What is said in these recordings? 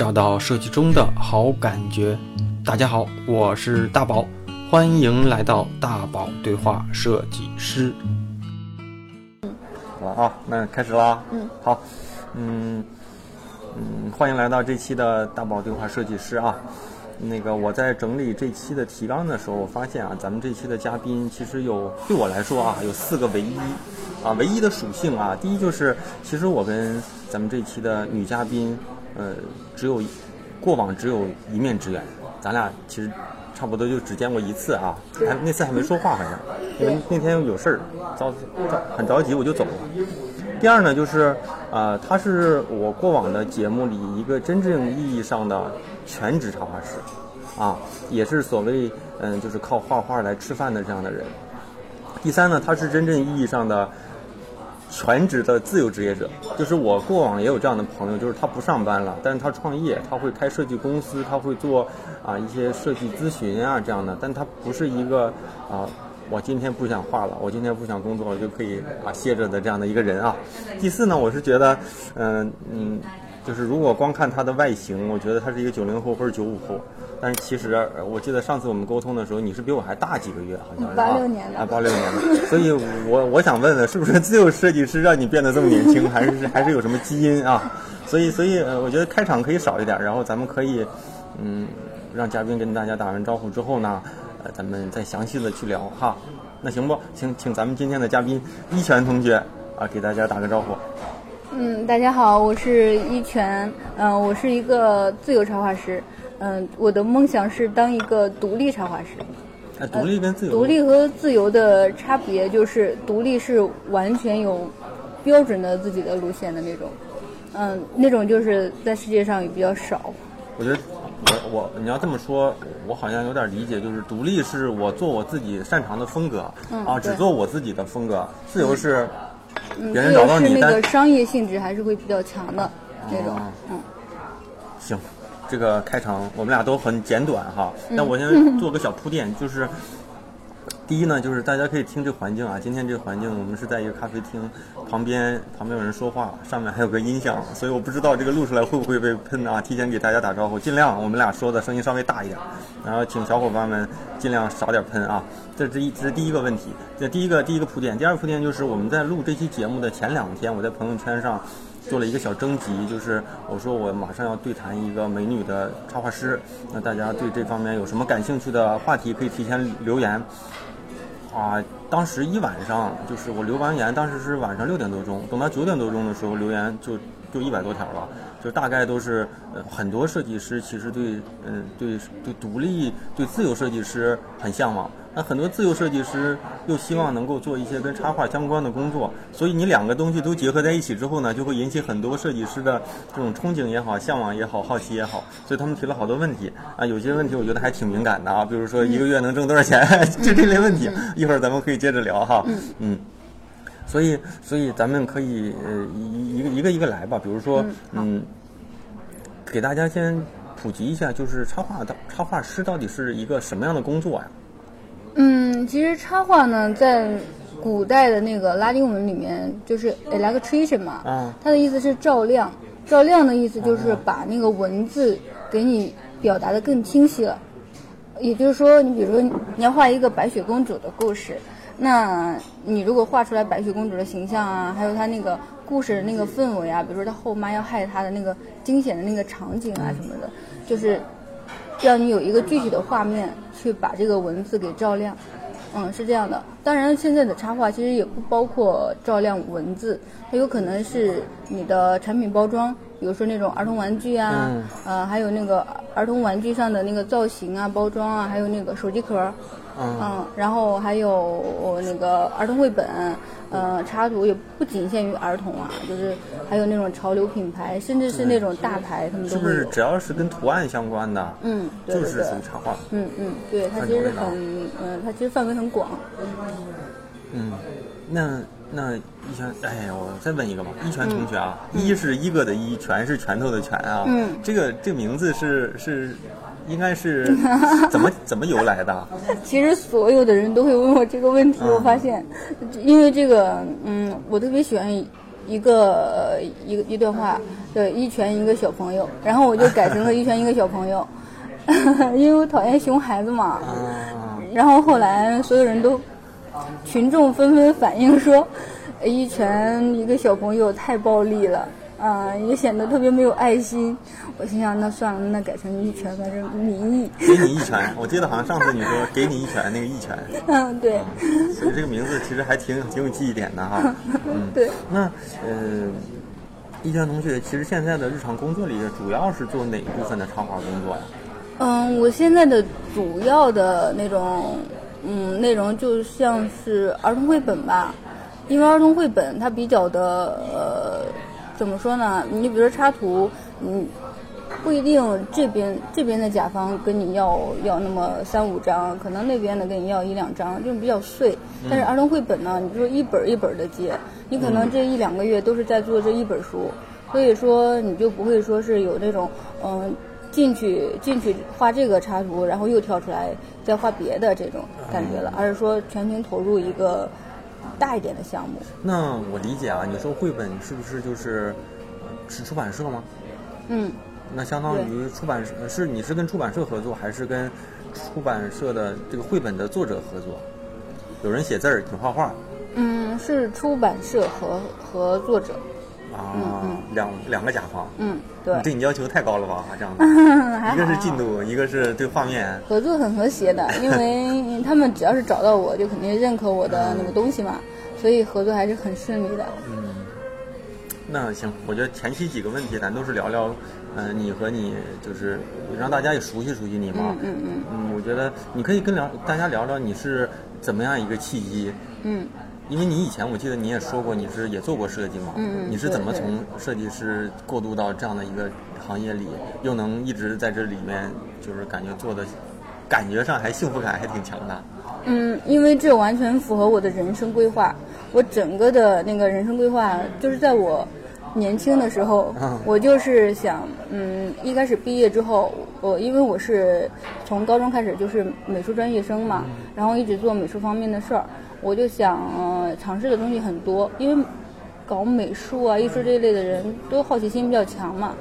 找到设计中的好感觉。大家好，我是大宝，欢迎来到大宝对话设计师。嗯好了啊，那开始啦。嗯，好，嗯嗯，欢迎来到这期的大宝对话设计师啊。那个我在整理这期的提纲的时候，我发现啊，咱们这期的嘉宾其实有对我来说啊，有四个唯一啊，唯一的属性啊。第一就是，其实我跟咱们这期的女嘉宾，呃，只有过往只有一面之缘，咱俩其实差不多就只见过一次啊，还那次还没说话好像，因为那天有事儿，着着很着急我就走了。第二呢，就是呃，他是我过往的节目里一个真正意义上的全职插画师，啊，也是所谓嗯，就是靠画画来吃饭的这样的人。第三呢，他是真正意义上的全职的自由职业者，就是我过往也有这样的朋友，就是他不上班了，但是他创业，他会开设计公司，他会做啊一些设计咨询啊这样的，但他不是一个啊。我今天不想画了，我今天不想工作了，就可以啊歇着的这样的一个人啊。第四呢，我是觉得，嗯嗯，就是如果光看他的外形，我觉得他是一个九零后或者九五后，但是其实呃我记得上次我们沟通的时候，你是比我还大几个月，好像是八六年的啊，八六年的。所以我我想问问，是不是自由设计师让你变得这么年轻，还是还是有什么基因啊？所以所以呃，我觉得开场可以少一点，然后咱们可以嗯让嘉宾跟大家打完招呼之后呢。呃，咱们再详细的去聊哈，那行不？请请咱们今天的嘉宾一泉同学啊，给大家打个招呼。嗯，大家好，我是一泉，嗯、我是一个自由插画师，嗯、我的梦想是当一个独立插画师。哎，独立跟自由，独立和自由的差别就是，独立是完全有标准的自己的路线的那种，嗯，那种就是在世界上也比较少。我觉得我我你要这么说，我好像有点理解，就是独立是我做我自己擅长的风格，啊，只做我自己的风格。自由是嗯，是人找到你，但那个商业性质还是会比较强的那种哦，嗯。行，这个开场我们俩都很简短哈，嗯。但我先做个小铺垫，就是 第一呢，就是大家可以听这环境啊，今天这个环境我们是在一个咖啡厅，旁边旁边有人说话，上面还有个音响，所以我不知道这个录出来会不会被喷啊，提前给大家打招呼，尽量我们俩说的声音稍微大一点，然后请小伙伴们尽量少点喷啊，这是一这是第一个问题，这第一个第一个铺垫，第二个铺垫就是我们在录这期节目的前两天，我在朋友圈上。做了一个小征集，就是我说我马上要对谈一个美女的插画师，那大家对这方面有什么感兴趣的话题，可以提前留言。啊，当时一晚上就是我留完言，当时是晚上六点多钟，等到九点多钟的时候，留言就就一百多条了，就大概都是呃很多设计师其实对嗯对对独立对自由设计师很向往，那很多自由设计师又希望能够做一些跟插画相关的工作，所以你两个东西都结合在一起之后呢，就会引起很多设计师的这种憧憬也好、向往也好、好奇也好，所以他们提了好多问题啊，有些问题我觉得还挺敏感的啊，比如说一个月能挣多少钱，就这类问题，一会儿咱们可以接着聊哈，嗯。所以，所以咱们可以呃一一个一个一个来吧。比如说，嗯，给大家先普及一下，就是插画的插画师到底是一个什么样的工作呀？嗯，其实插画呢，在古代的那个拉丁文里面就是 electrician 嘛，啊它的意思是照亮。照亮的意思就是把那个文字给你表达的更清晰了。也就是说，你比如说你要画一个白雪公主的故事，那你如果画出来白雪公主的形象啊，还有她那个故事的那个氛围啊，比如说她后妈要害她的那个惊险的那个场景啊什么的，就是要你有一个具体的画面去把这个文字给照亮。嗯，是这样的。当然，现在的插画其实也不包括照亮文字，它有可能是你的产品包装，比如说那种儿童玩具啊，嗯呃，还有那个儿童玩具上的那个造型啊、包装啊，还有那个手机壳，嗯然后还有那个儿童绘本，呃，插图也不仅限于儿童啊，就是还有那种潮流品牌，甚至是那种大牌，他们是不是。只要是跟图案相关的，嗯，对就是属于插画？嗯嗯，对，它其实很，嗯、它其实范围很广。嗯，那那一拳，哎呀，我再问一个吧，一拳同学啊，一是一个的一，拳是拳头的拳啊，嗯这个这个名字是是应该是 怎么怎么由来的？其实所有的人都会问我这个问题，嗯我发现，因为这个，嗯，我特别喜欢一个呃一个一段话，对，一拳一个小朋友，然后我就改成了一拳一个小朋友，因为我讨厌熊孩子嘛。啊，然后后来所有人都，群众纷纷反映说，一拳一个小朋友太暴力了，啊、也显得特别没有爱心。我心想，那算了，那改成一拳，反正民意。给你一拳，我记得好像上次你说给你一拳，那个一拳，嗯，对，所以这个名字其实还挺挺有记忆点的哈。嗯，对。那呃，一拳同学其实现在的日常工作里，主要是做哪部分的插画工作呀？嗯，我现在的主要的那种嗯内容就像是儿童绘本吧，因为儿童绘本它比较的呃怎么说呢？你比如说插图，嗯。不一定这边这边的甲方跟你要要那么三五张，可能那边的跟你要一两张，就是比较碎。但是儿童绘本呢，你就一本一本的接，你可能这一两个月都是在做这一本书，所以说你就不会说是有那种嗯进去进去画这个插图，然后又跳出来再画别的这种感觉了，而是说全情投入一个大一点的项目。那我理解啊，你说绘本是不是就是呃是出版社吗？嗯。那相当于出版社是你是跟出版社合作，还是跟出版社的这个绘本的作者合作？有人写字儿，你画画嗯，是出版社和和作者。啊，两两个甲方。嗯，对你。对你要求太高了吧？这样子，一个是进度，一个是对画面。合作很和谐的，因为 他们只要是找到我，就肯定认可我的那个东西嘛，所以合作还是很顺利的。嗯，那行，我觉得前期几个问题咱都是聊聊，嗯、你和你就是让大家也熟悉熟悉你嘛。嗯嗯嗯，我觉得你可以跟聊大家聊聊你是怎么样一个契机，嗯因为你以前我记得你也说过你是也做过设计嘛，嗯嗯你是怎么从设计师过渡到这样的一个行业里，又能一直在这里面，就是感觉做的，感觉上还幸福感还挺强的。嗯，因为这完全符合我的人生规划。我整个的那个人生规划，就是在我年轻的时候，嗯我就是想，嗯，一开始毕业之后，我因为我是从高中开始就是美术专业生嘛，然后一直做美术方面的事儿，我就想、呃尝试的东西很多，因为搞美术啊、艺术这一类的人都好奇心比较强嘛，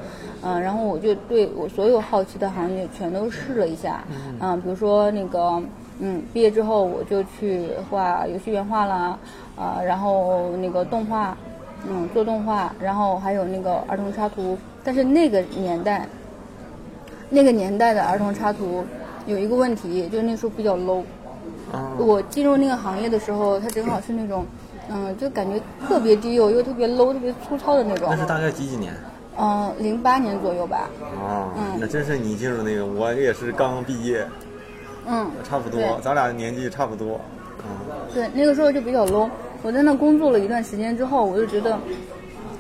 嗯、然后我就对我所有好奇的行业全都试了一下，嗯、比如说那个，嗯，毕业之后我就去画游戏原画啦，啊、然后那个动画，嗯，做动画，然后还有那个儿童插图，但是那个年代，那个年代的儿童插图有一个问题，就是那时候比较 low。啊，我进入那个行业的时候，它正好是那种，嗯，就感觉特别低幼又特别 low、特别粗糙的那种那。是大概几几年？嗯，零八年左右吧。啊，嗯那真是你进入那个，我也是刚毕业，嗯，差不多，咱俩年纪差不多。嗯，对，那个时候就比较 low。我在那工作了一段时间之后，我就觉得，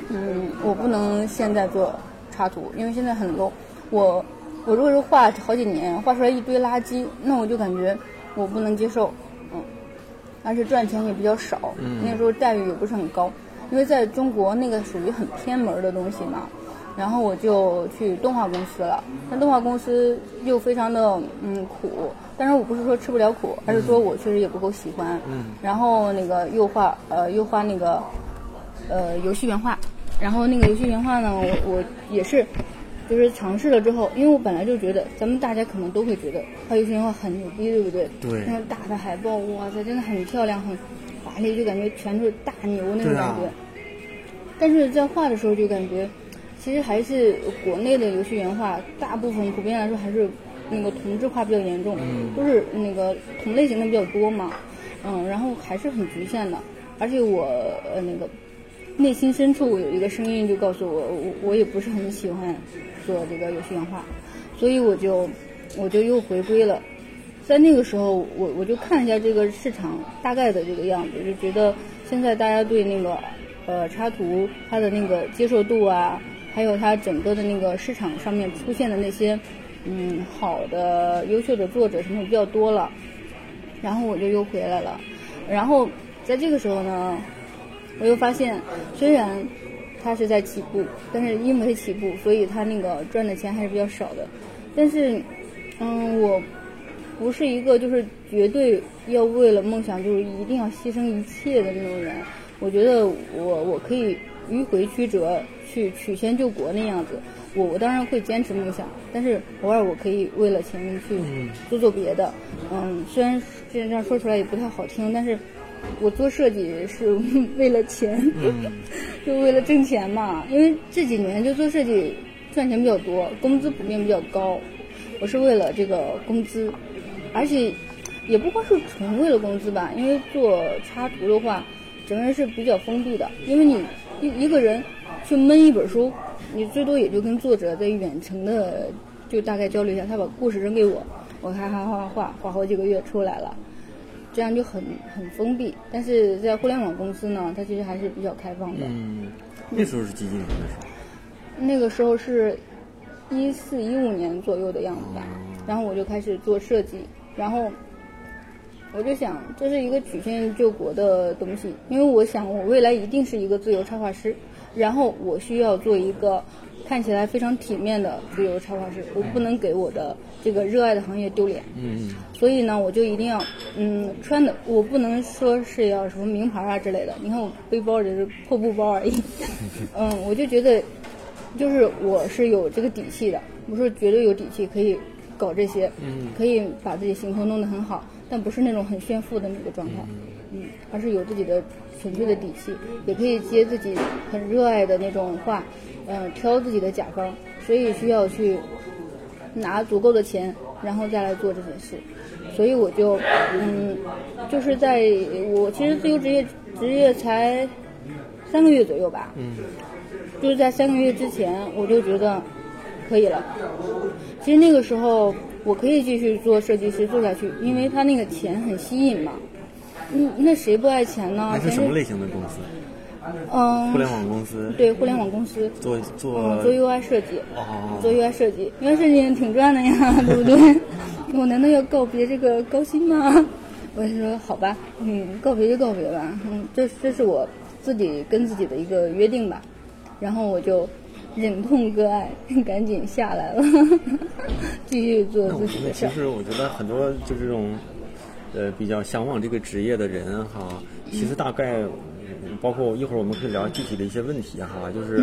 嗯，我不能现在做插图，因为现在很 low。我我如果是画好几年，画出来一堆垃圾，那我就感觉我不能接受，嗯，而且赚钱也比较少，嗯那时候待遇也不是很高，因为在中国那个属于很偏门的东西嘛。然后我就去动画公司了，但动画公司又非常的嗯苦，但是我不是说吃不了苦，而是说我确实也不够喜欢。嗯然后那个又画呃又画那个呃游戏原画，然后那个游戏原画呢，我我也是就是尝试了之后，因为我本来就觉得咱们大家可能都会觉得画游戏原画很牛逼，对不对？对那个大的海报，哇塞，真的很漂亮，很华丽，就感觉全都是大牛那种感觉。但是在画的时候就感觉，其实还是国内的游戏原画，大部分普遍来说还是那个同质化比较严重，都是那个同类型的比较多嘛，嗯，然后还是很局限的。而且我呃那个内心深处有一个声音就告诉我，我我也不是很喜欢做这个游戏原画，所以我就我就又回归了。在那个时候，我我就看一下这个市场大概的这个样子，就觉得现在大家对那个呃插图它的那个接受度啊，还有它整个的那个市场上面出现的那些嗯好的优秀的作者什么比较多了，然后我就又回来了，然后在这个时候呢，我又发现虽然它是在起步，但是因为起步，所以它那个赚的钱还是比较少的，但是嗯我。不是一个就是绝对要为了梦想就是一定要牺牲一切的那种人。我觉得我我可以迂回曲折、去曲线救国那样子。我我当然会坚持梦想，但是偶尔我可以为了钱去做做别的。嗯，虽然这样说出来也不太好听，但是我做设计是 为了钱，就为了挣钱嘛。因为这几年就做设计赚钱比较多，工资普遍比较高。我是为了这个工资，而且也不光是纯为了工资吧。因为做插图的话，整个人是比较封闭的。因为你一一个人去闷一本书，你最多也就跟作者在远程的就大概交流一下，他把故事扔给我，我还画画画画好几个月出来了，这样就很很封闭。但是在互联网公司呢，它其实还是比较开放的。嗯，那时候是几几年的时候？那个时候是。一四一五年左右的样子吧，然后我就开始做设计，然后我就想这是一个曲线救国的东西，因为我想我未来一定是一个自由插画师，然后我需要做一个看起来非常体面的自由插画师，我不能给我的这个热爱的行业丢脸。嗯。所以呢，我就一定要嗯穿的，我不能说是要什么名牌啊之类的，你看我背包只是破布包而已，嗯，我就觉得。就是我是有这个底气的，我是绝对有底气可以搞这些，可以把自己行头弄得很好，但不是那种很炫富的那个状态，嗯，而是有自己的纯粹的底气，也可以接自己很热爱的那种画，嗯，挑自己的甲方，所以需要去拿足够的钱，然后再来做这件事，所以我就，嗯，就是在我其实自由职业职业才三个月左右吧，嗯。就是在三个月之前，我就觉得可以了。其实那个时候我可以继续做设计师做下去，因为他那个钱很吸引嘛。嗯，那谁不爱钱呢？那是什么类型的公司？嗯，互联网公司。对，互联网公司。做做做 UI 设计。哦。做 UI 设计，UI 设计挺赚的呀，对不对？我难道要告别这个高薪吗？我就说好吧，嗯，告别就告别吧，嗯，这这是我自己跟自己的一个约定吧。然后我就忍痛割爱，赶紧下来了，继续做自己的事。其实我觉得很多就这种，呃，比较向往这个职业的人哈，其实大概，包括一会儿我们可以聊具体的一些问题哈，就是，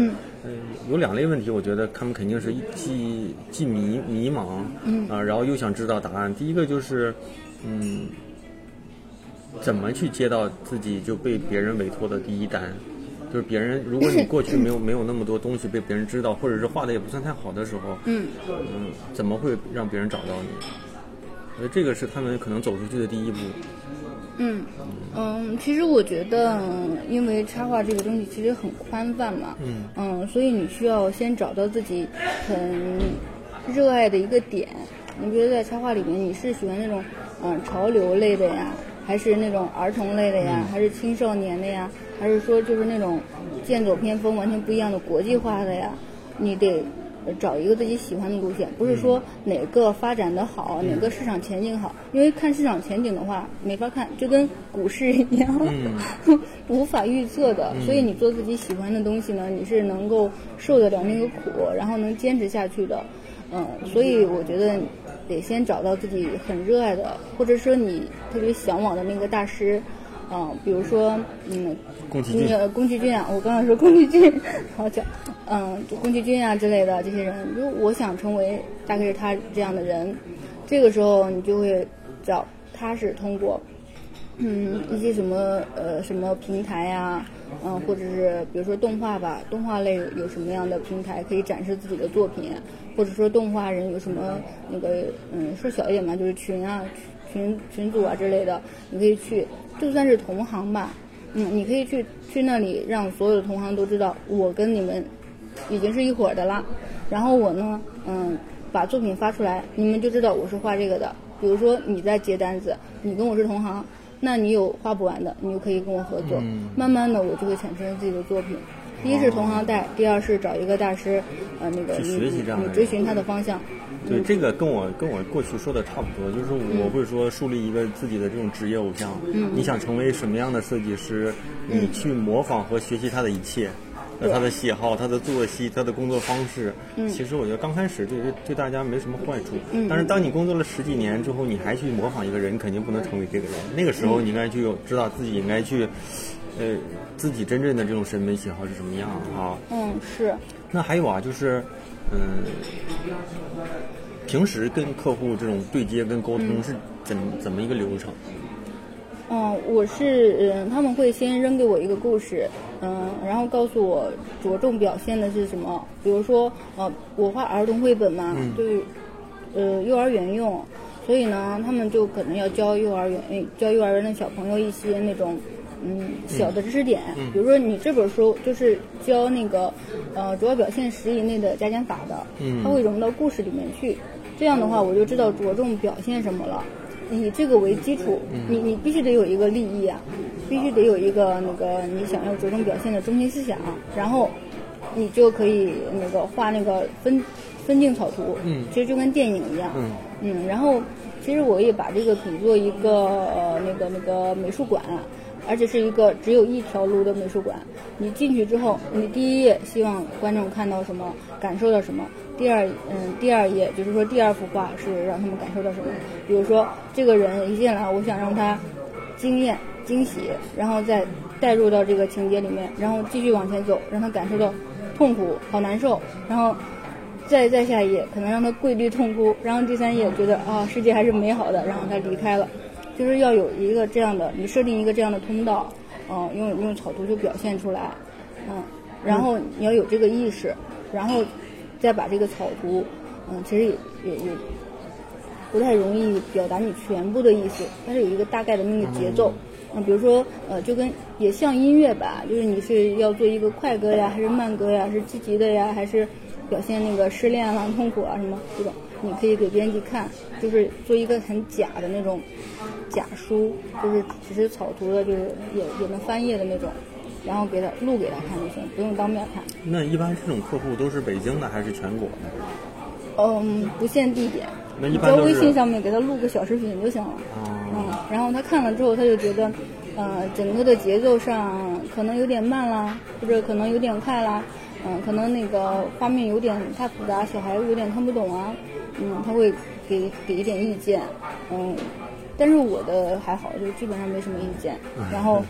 嗯，有两类问题，我觉得他们肯定是既既迷迷茫，嗯，啊，然后又想知道答案。第一个就是，嗯，怎么去接到自己就被别人委托的第一单？就是别人，如果你过去没有 没有那么多东西被别人知道，或者是画的也不算太好的时候，嗯，嗯，怎么会让别人找到你？我觉得这个是他们可能走出去的第一步。嗯嗯，其实我觉得，因为插画这个东西其实很宽泛嘛，嗯嗯，所以你需要先找到自己很热爱的一个点。你觉得在插画里面，你是喜欢那种嗯潮流类的呀？还是那种儿童类的呀，还是青少年的呀，还是说就是那种剑走偏锋、完全不一样的国际化的呀？你得找一个自己喜欢的路线，不是说哪个发展的好，哪个市场前景好。因为看市场前景的话，没法看，就跟股市一样，无法预测的。所以你做自己喜欢的东西呢，你是能够受得了那个苦，然后能坚持下去的。嗯，所以我觉得。得先找到自己很热爱的，或者说你特别向往的那个大师，嗯，比如说，嗯，宫崎骏，宫崎骏啊，我刚才说宫崎骏，好讲，嗯，宫崎骏啊之类的这些人，如果我想成为大概是他这样的人，这个时候你就会找他是通过，嗯，一些什么呃什么平台呀。嗯，或者是比如说动画吧，动画类有什么样的平台可以展示自己的作品，或者说动画人有什么那个嗯说小一点嘛，就是群啊群群组啊之类的，你可以去，就算是同行吧，嗯，你可以去去那里让所有的同行都知道我跟你们已经是一伙的啦，然后我呢嗯把作品发出来，你们就知道我是画这个的，比如说你在接单子，你跟我是同行。那你有画不完的，你就可以跟我合作。慢慢的，我就会产生自己的作品。第一是同行带，第二是找一个大师，呃，那个你你追寻他的方向。对，这个跟我跟我过去说的差不多，就是我会说树立一个自己的这种职业偶像。嗯。你想成为什么样的设计师？你去模仿和学习他的一切。他的喜好、他的作息、他的工作方式，其实我觉得刚开始对对对大家没什么坏处。但是当你工作了十几年之后，你还去模仿一个人，你肯定不能成为这个人。那个时候你应该去有知道自己应该去呃自己真正的这种审美喜好是什么样啊。嗯，是。那还有啊，就是嗯，平时跟客户这种对接跟沟通是怎怎么一个流程？嗯，我是嗯，他们会先扔给我一个故事，嗯，然后告诉我着重表现的是什么。比如说，呃，我画儿童绘本嘛，对，呃，幼儿园用，所以呢，他们就可能要教幼儿园教幼儿园的小朋友一些那种嗯小的知识点。比如说，你这本书就是教那个呃主要表现十以内的加减法的，它会融到故事里面去。这样的话，我就知道着重表现什么了。以这个为基础，你你必须得有一个立意啊，必须得有一个那个你想要着重表现的中心思想，然后你就可以那个画那个分分镜草图，嗯，其实就跟电影一样，嗯嗯，然后其实我也把这个比作一个呃那个那个美术馆，而且是一个只有一条路的美术馆。你进去之后，你第一页希望观众看到什么，感受到什么。第二，嗯，第二页就是说第二幅画是让他们感受到什么？比如说这个人一进来，我想让他惊艳、惊喜，然后再带入到这个情节里面，然后继续往前走，让他感受到痛苦、好难受，然后再再下一页可能让他跪地痛哭，然后第三页觉得啊世界还是美好的，然后他离开了，就是要有一个这样的，你设定一个这样的通道，嗯，用用草图就表现出来，嗯，然后你要有这个意识，然后。再把这个草图，嗯，其实也也也不太容易表达你全部的意思，但是有一个大概的那个节奏，嗯，比如说呃，就跟也像音乐吧，就是你是要做一个快歌呀，还是慢歌呀，是积极的呀，还是表现那个失恋啊、痛苦啊什么这种，你可以给编辑看，就是做一个很假的那种假书，就是只是草图的，就是也也能翻页的那种。然后给他录给他看就行，不用当面看。那一般这种客户都是北京的还是全国的？嗯，不限地点。那一般在微信上面给他录个小视频就行了。嗯，然后他看了之后，他就觉得，呃，整个的节奏上可能有点慢啦，或者可能有点快啦，嗯，可能那个画面有点太复杂，小孩有点看不懂啊，嗯，他会给给一点意见，嗯，但是我的还好，就基本上没什么意见，然后。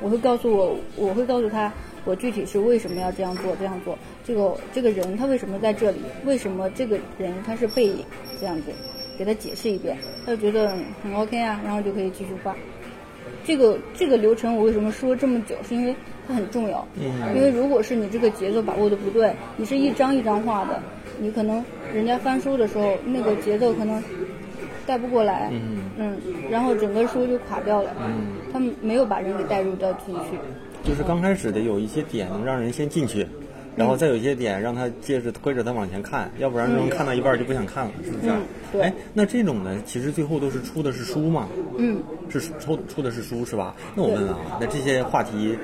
我会告诉我，我会告诉他，我具体是为什么要这样做，这样做。这个这个人他为什么在这里？为什么这个人他是背影？这样子，给他解释一遍，他就觉得很 OK 啊，然后就可以继续画。这个这个流程我为什么说这么久？是因为它很重要。因为如果是你这个节奏把握的不对，你是一张一张画的，你可能人家翻书的时候那个节奏可能。带不过来，嗯，然后整个书就垮掉了，嗯，他们没有把人给带入到进去。就是刚开始的有一些点能让人先进去，然后再有一些点让他接着推着他往前看，要不然能看到一半就不想看了，是不是？对。哎，那这种呢，其实最后都是出的是书嘛？嗯。是出出的是书是吧？那我问啊，那这些话题，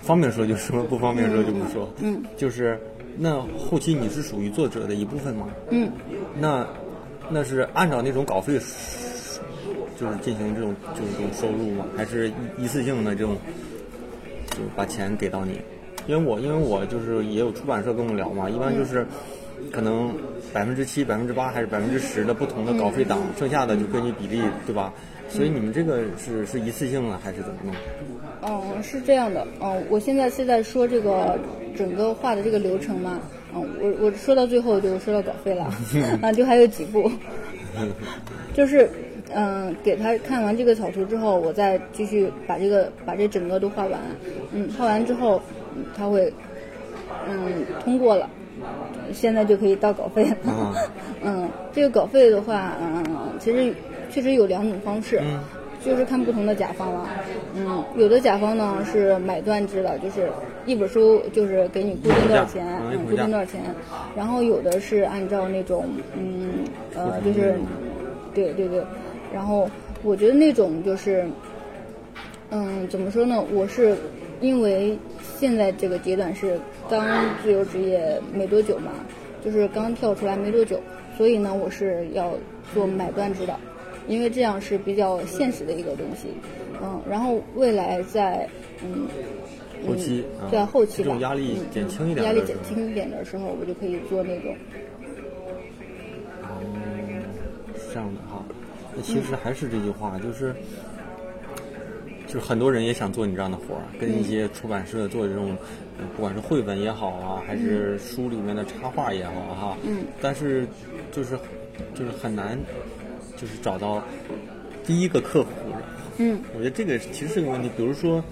方便说就说，不方便说就不说。嗯。就是那后期你是属于作者的一部分吗？嗯。那。那是按照那种稿费，就是进行这种就是这种收入吗？还是一一次性的这种，就把钱给到你？因为我因为我就是也有出版社跟我聊嘛，一般就是可能百分之七、百分之八还是百分之十的不同的稿费档，剩下的就根据比例，对吧？所以你们这个是是一次性的还是怎么弄？嗯，是这样的。嗯，我现在是在说这个整个画的这个流程嘛。嗯，我我说到最后就说到稿费了，啊，就还有几步，就是嗯，给他看完这个草图之后，我再继续把这个把这整个都画完，嗯，画完之后他会嗯通过了，现在就可以到稿费了，嗯，这个稿费的话，嗯，其实确实有两种方式。就是看不同的甲方了，嗯，有的甲方呢是买断制的，就是一本书就是给你固定多少钱，嗯，固定多少钱，然后有的是按照那种，嗯，呃，就是，对对对，然后我觉得那种就是，嗯，怎么说呢？我是因为现在这个阶段是刚自由职业没多久嘛，就是刚跳出来没多久，所以呢，我是要做买断制的。因为这样是比较现实的一个东西，嗯，然后未来在嗯后期在后期吧，压力减轻一点，压力减轻一点的时候，我就可以做那种。嗯，是这样的哈。那其实还是这句话，就是就是很多人也想做你这样的活儿，跟一些出版社做这种，呃不管是绘本也好啊，还是书里面的插画也好哈，嗯，但是就是就是很难，就是找到第一个客户。嗯我觉得这个其实是个问题，比如说。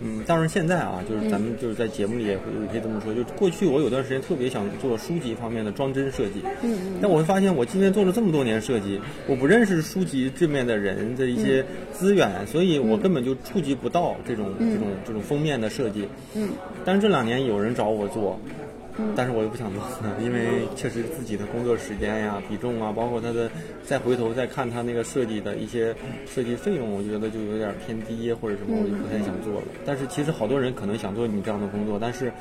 嗯，当然现在啊，就是咱们就是在节目里也会也可以这么说，就过去我有段时间特别想做书籍方面的装帧设计，嗯嗯。但我会发现我今天做了这么多年设计，我不认识书籍这面的人的一些资源，所以我根本就触及不到这种、这种这种封面的设计。嗯。但是这两年有人找我做，但是我又不想做，因为确实自己的工作时间呀、比重啊，包括他的再回头再看他那个设计的一些设计费用，我觉得就有点偏低或者什么，我就不太想做了。但是其实好多人可能想做你这样的工作，但是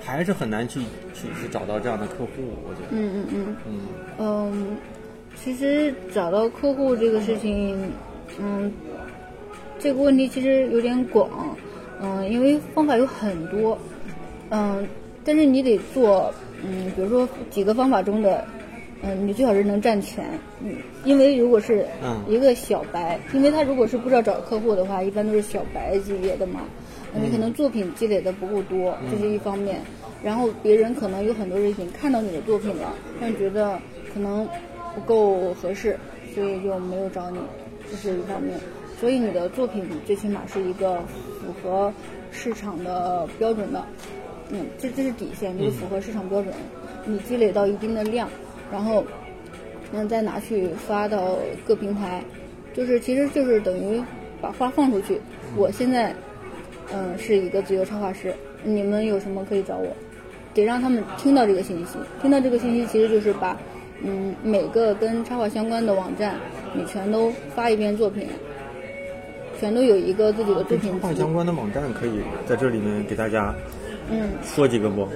还是很难去去去找到这样的客户，我觉得。嗯嗯嗯嗯嗯，其实找到客户这个事情，嗯，这个问题其实有点广，嗯，因为方法有很多，嗯，但是你得做，嗯，比如说几个方法中的，嗯，你最好是能占全，嗯，因为如果是嗯。一个小白，因为他如果是不知道找客户的话，一般都是小白级别的嘛，呃你可能作品积累的不够多，这是一方面，然后别人可能有很多人已经看到你的作品了，但觉得可能不够合适，所以就没有找你，这是一方面。所以你的作品最起码是一个符合市场的标准的，嗯，这这是底线，就是符合市场标准。你积累到一定的量，然后，嗯，再拿去发到各平台，就是其实就是等于把话放出去。我现在，嗯，是一个自由插画师，你们有什么可以找我？得让他们听到这个信息，听到这个信息其实就是把，嗯，每个跟插画相关的网站，你全都发一遍作品，全都有一个自己的作品集插画相关的网站可以在这里面给大家嗯说几个不？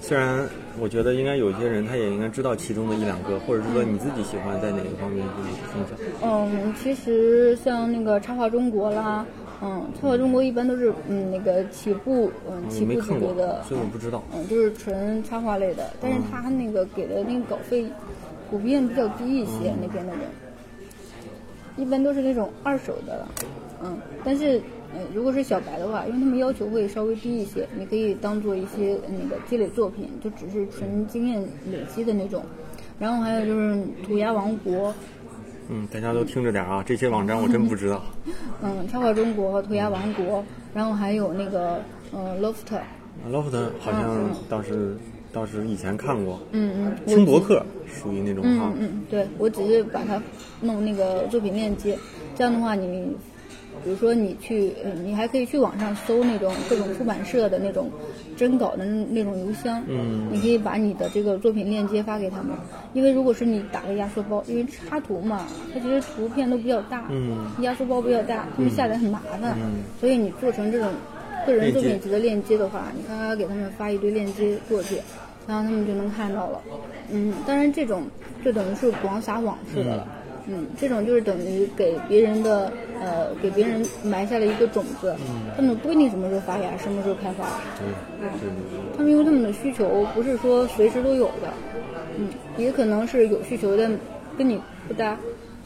虽然我觉得应该有些人他也应该知道其中的一两个，或者是说你自己喜欢在哪个方面可以分享。嗯，其实像那个插画中国啦，嗯，插画中国一般都是嗯那个起步嗯起步级没看过别的，，所以我不知道。嗯，就是纯插画类的，但是他那个给的那个稿费普遍比较低一些，那边的人，一般都是那种二手的了，嗯，但是呃如果是小白的话，因为他们要求会稍微低一些，你可以当做一些呃那个积累作品，就只是纯经验累积的那种，然后还有就是涂鸦王国，嗯，大家都听着点啊，这些网站我真不知道。嗯，插画中国和涂鸦王国，然后还有那个呃 Loft，Loft 好像倒是倒是以前看过，嗯嗯，轻博客属于那种哈嗯。嗯，对，我只是把它弄那个作品链接，这样的话你，比如说你去，嗯，你还可以去网上搜那种各种出版社的那种征稿的那那种邮箱，嗯。你可以把你的这个作品链接发给他们，因为如果是你打个压缩包，因为插图嘛，它其实图片都比较大，嗯。压缩包比较大，他们下载很麻烦，嗯。所以你做成这种个人作品集的链接的话，你看看给他们发一堆链接过去，然后他们就能看到了。嗯，当然这种就等于是广撒网式的了。嗯，这种就是等于给别人的呃给别人埋下了一个种子，他们不一定什么时候发芽，什么时候开花。对对对对。他们因为他们的需求不是说随时都有的，嗯，也可能是有需求但跟你不搭，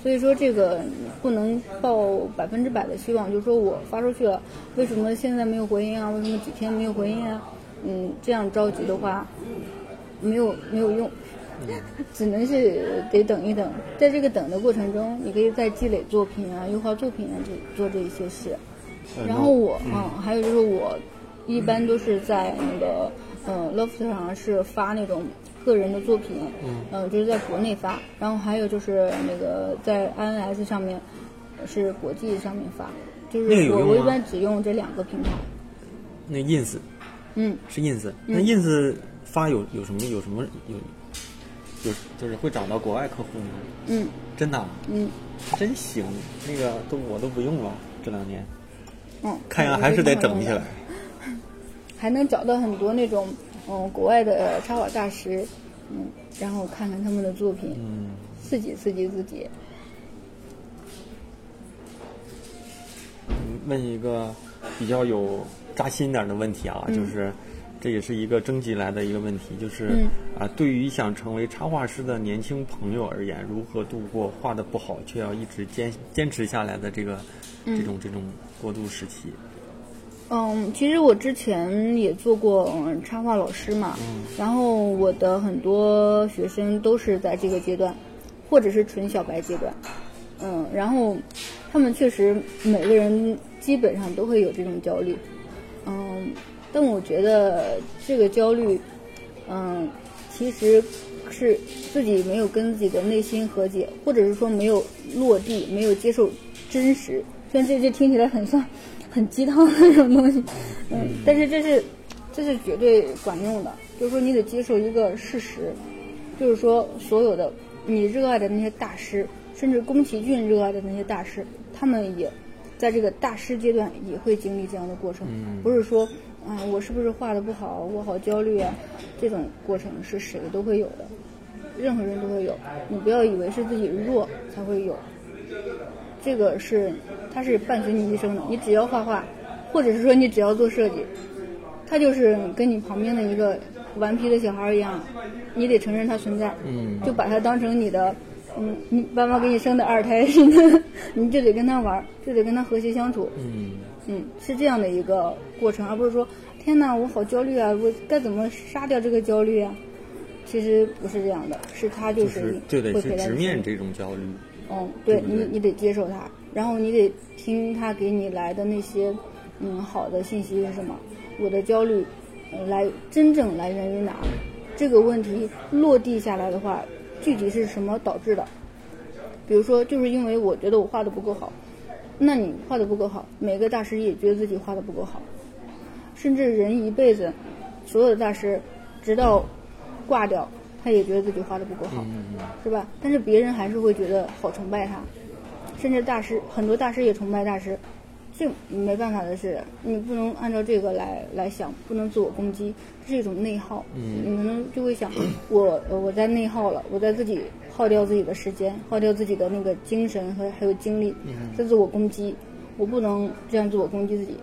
所以说这个不能抱百分之百的希望，就是说我发出去了，为什么现在没有回音啊？为什么几天没有回音啊？嗯，这样着急的话，没有没有用，只能是得等一等。在这个等的过程中，你可以再积累作品啊，优化作品啊，这做这一些事。呃然后我啊、还有就是我一般都是在那个呃 Loft 上是发那种个人的作品，嗯、就是在国内发，然后还有就是那个在 INS 上面是国际上面发，就是我我一般只用这两个平台，那 ins 嗯。是 ins，那 ins 发有有什么有什么有有就是会找到国外客户吗？嗯真的啊，嗯真行，那个都我都不用了，这两年嗯，看样还是得整起来。还能找到很多那种嗯国外的插画大师，嗯，然后看看他们的作品，嗯，刺激刺激自己。问一个比较有扎心点的问题啊，嗯就是这也是一个征集来的一个问题，就是、嗯。啊，对于想成为插画师的年轻朋友而言，如何度过画的不好却要一直坚坚持下来的这个、这种这种过渡时期？嗯，其实我之前也做过嗯插画老师嘛，然后我的很多学生都是在这个阶段，或者是纯小白阶段，嗯，然后他们确实每个人基本上都会有这种焦虑，嗯，但我觉得这个焦虑，嗯，其实是自己没有跟自己的内心和解，或者是说没有落地，没有接受真实。虽然这这听起来很像很鸡汤的那种东西，嗯，但是这是这是绝对管用的。就是说，你得接受一个事实，就是说，所有的你热爱的那些大师，甚至宫崎骏热爱的那些大师，他们也在这个大师阶段也会经历这样的过程，不是说啊，我是不是画的不好，我好焦虑啊，这种过程是谁都会有的，任何人都会有。你不要以为是自己弱才会有，这个是它是伴随你一生的。你只要画画，或者是说你只要做设计，它就是跟你旁边的一个顽皮的小孩一样，你得承认它存在，嗯就把它当成你的，嗯，你爸妈给你生的二胎 你就得跟他玩，就得跟他和谐相处。嗯嗯，是这样的一个过程，而不是说天哪，我好焦虑啊，我该怎么杀掉这个焦虑啊？其实不是这样的，是他就就是就得去直面这种焦虑。嗯，对你，你得接受它，然后你得听他给你来的那些，嗯，好的信息是什么？我的焦虑，呃，来真正来源于哪？这个问题落地下来的话，具体是什么导致的？比如说，就是因为我觉得我画的不够好，那你画的不够好，每个大师也觉得自己画的不够好，甚至人一辈子，所有的大师，直到挂掉，他也觉得自己画的不够好。是吧？但是别人还是会觉得好崇拜他，甚至大师很多大师也崇拜大师，这没办法的事，你不能按照这个来来想，不能自我攻击，这是一种内耗。嗯你可能就会想，我呃我在内耗了，我在自己耗掉自己的时间，耗掉自己的那个精神和还有精力，在自我攻击，我不能这样自我攻击自己。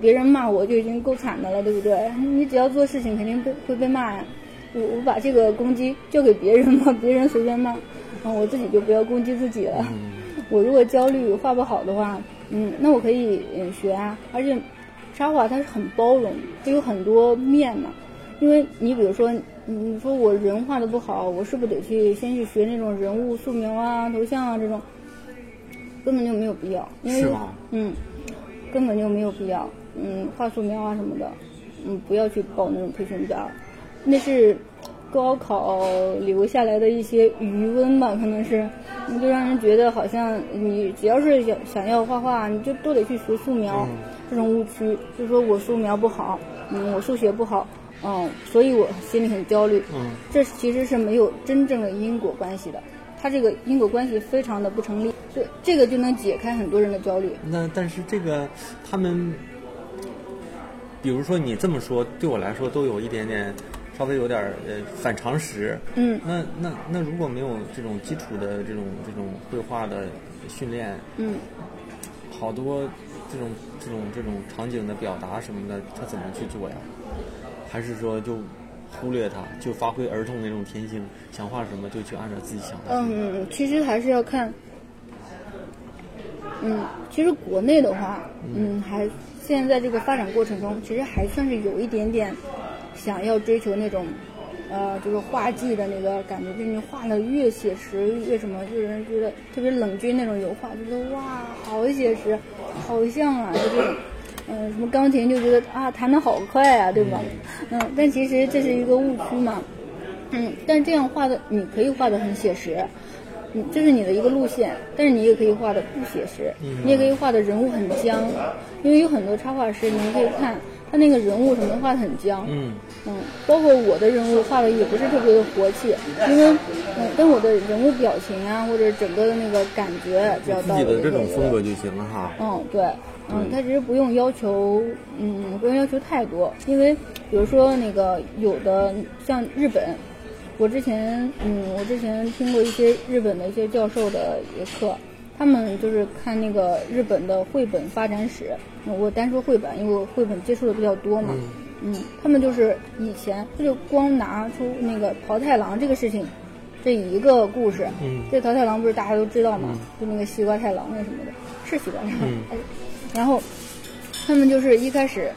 别人骂我就已经够惨的了，对不对？你只要做事情，肯定被会被骂呀。我我把这个攻击交给别人嘛，别人随便骂，嗯，我自己就不要攻击自己了。我如果焦虑画不好的话，嗯，那我可以嗯学啊，而且插画它是很包容，它有很多面嘛。因为你比如说，你你说我人画的不好，我是不是得去先去学那种人物素描啊、头像啊这种？根本就没有必要，因为嗯，根本就没有必要。嗯，画素描啊什么的，嗯，不要去报那种培训班，那是高考留下来的一些余温吧，可能是，你就让人觉得好像你只要是想想要画画，你就都得去学素描，这种误区，就说我素描不好，嗯，我数学不好，嗯，所以我心里很焦虑，嗯，这其实是没有真正的因果关系的，它这个因果关系非常的不成立，这这个就能解开很多人的焦虑。那但是这个他们，比如说你这么说，对我来说都有一点点，稍微有点儿呃反常识。嗯那那那如果没有这种基础的这种这种绘画的训练，嗯，好多这种这种这种场景的表达什么的，他怎么去做呀？还是说就忽略它，就发挥儿童那种天性，想画什么就去按照自己想的。嗯，其实还是要看，嗯，其实国内的话，嗯，还现在这个发展过程中，其实还算是有一点点想要追求那种，呃，就是画技的那个感觉，就是你画的越写实越什么，就人觉得特别冷峻那种油画，就觉得哇，好写实，好像啊，就这种。嗯，什么钢琴就觉得啊，弹得好快啊，对吧？嗯，但其实这是一个误区嘛。嗯，但这样画的，你可以画的很写实，嗯，这是你的一个路线，但是你也可以画的不写实，你也可以画的人物很僵，因为有很多插画师，你们可以看他那个人物什么画的很僵，嗯嗯，包括我的人物画的也不是特别的活气，因为嗯，跟我的人物表情啊，或者整个的那个感觉，只要自到己的这种风格就行了哈。嗯，对，嗯，他其实不用要求，嗯，不用要求太多，因为比如说那个有的像日本，我之前，嗯，我之前听过一些日本的一些教授的一个课，他们就是看那个日本的绘本发展史，嗯我单说绘本，因为我绘本接触的比较多嘛，嗯，他们就是以前他就光拿出那个桃太郎这个事情，这一个故事，嗯这桃太郎不是大家都知道吗？就那个西瓜太郎那什么的，是西瓜太郎。然后他们就是一开始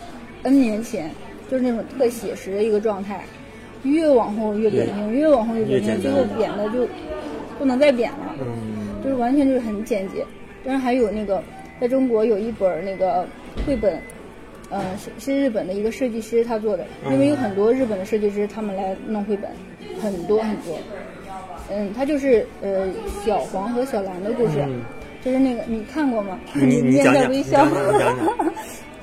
N 年前就是那种特写实的一个状态，越往后越扁平，越往后越扁平，最后扁的就不能再扁了。嗯就是完全就是很简洁。当然还有那个，在中国有一本儿那个绘本，呃，是是日本的一个设计师他做的，因为有很多日本的设计师他们来弄绘本，很多很多。嗯，他就是呃小黄和小蓝的故事，嗯就是那个你看过吗？你你 面讲讲，你带微笑讲。讲，你讲讲。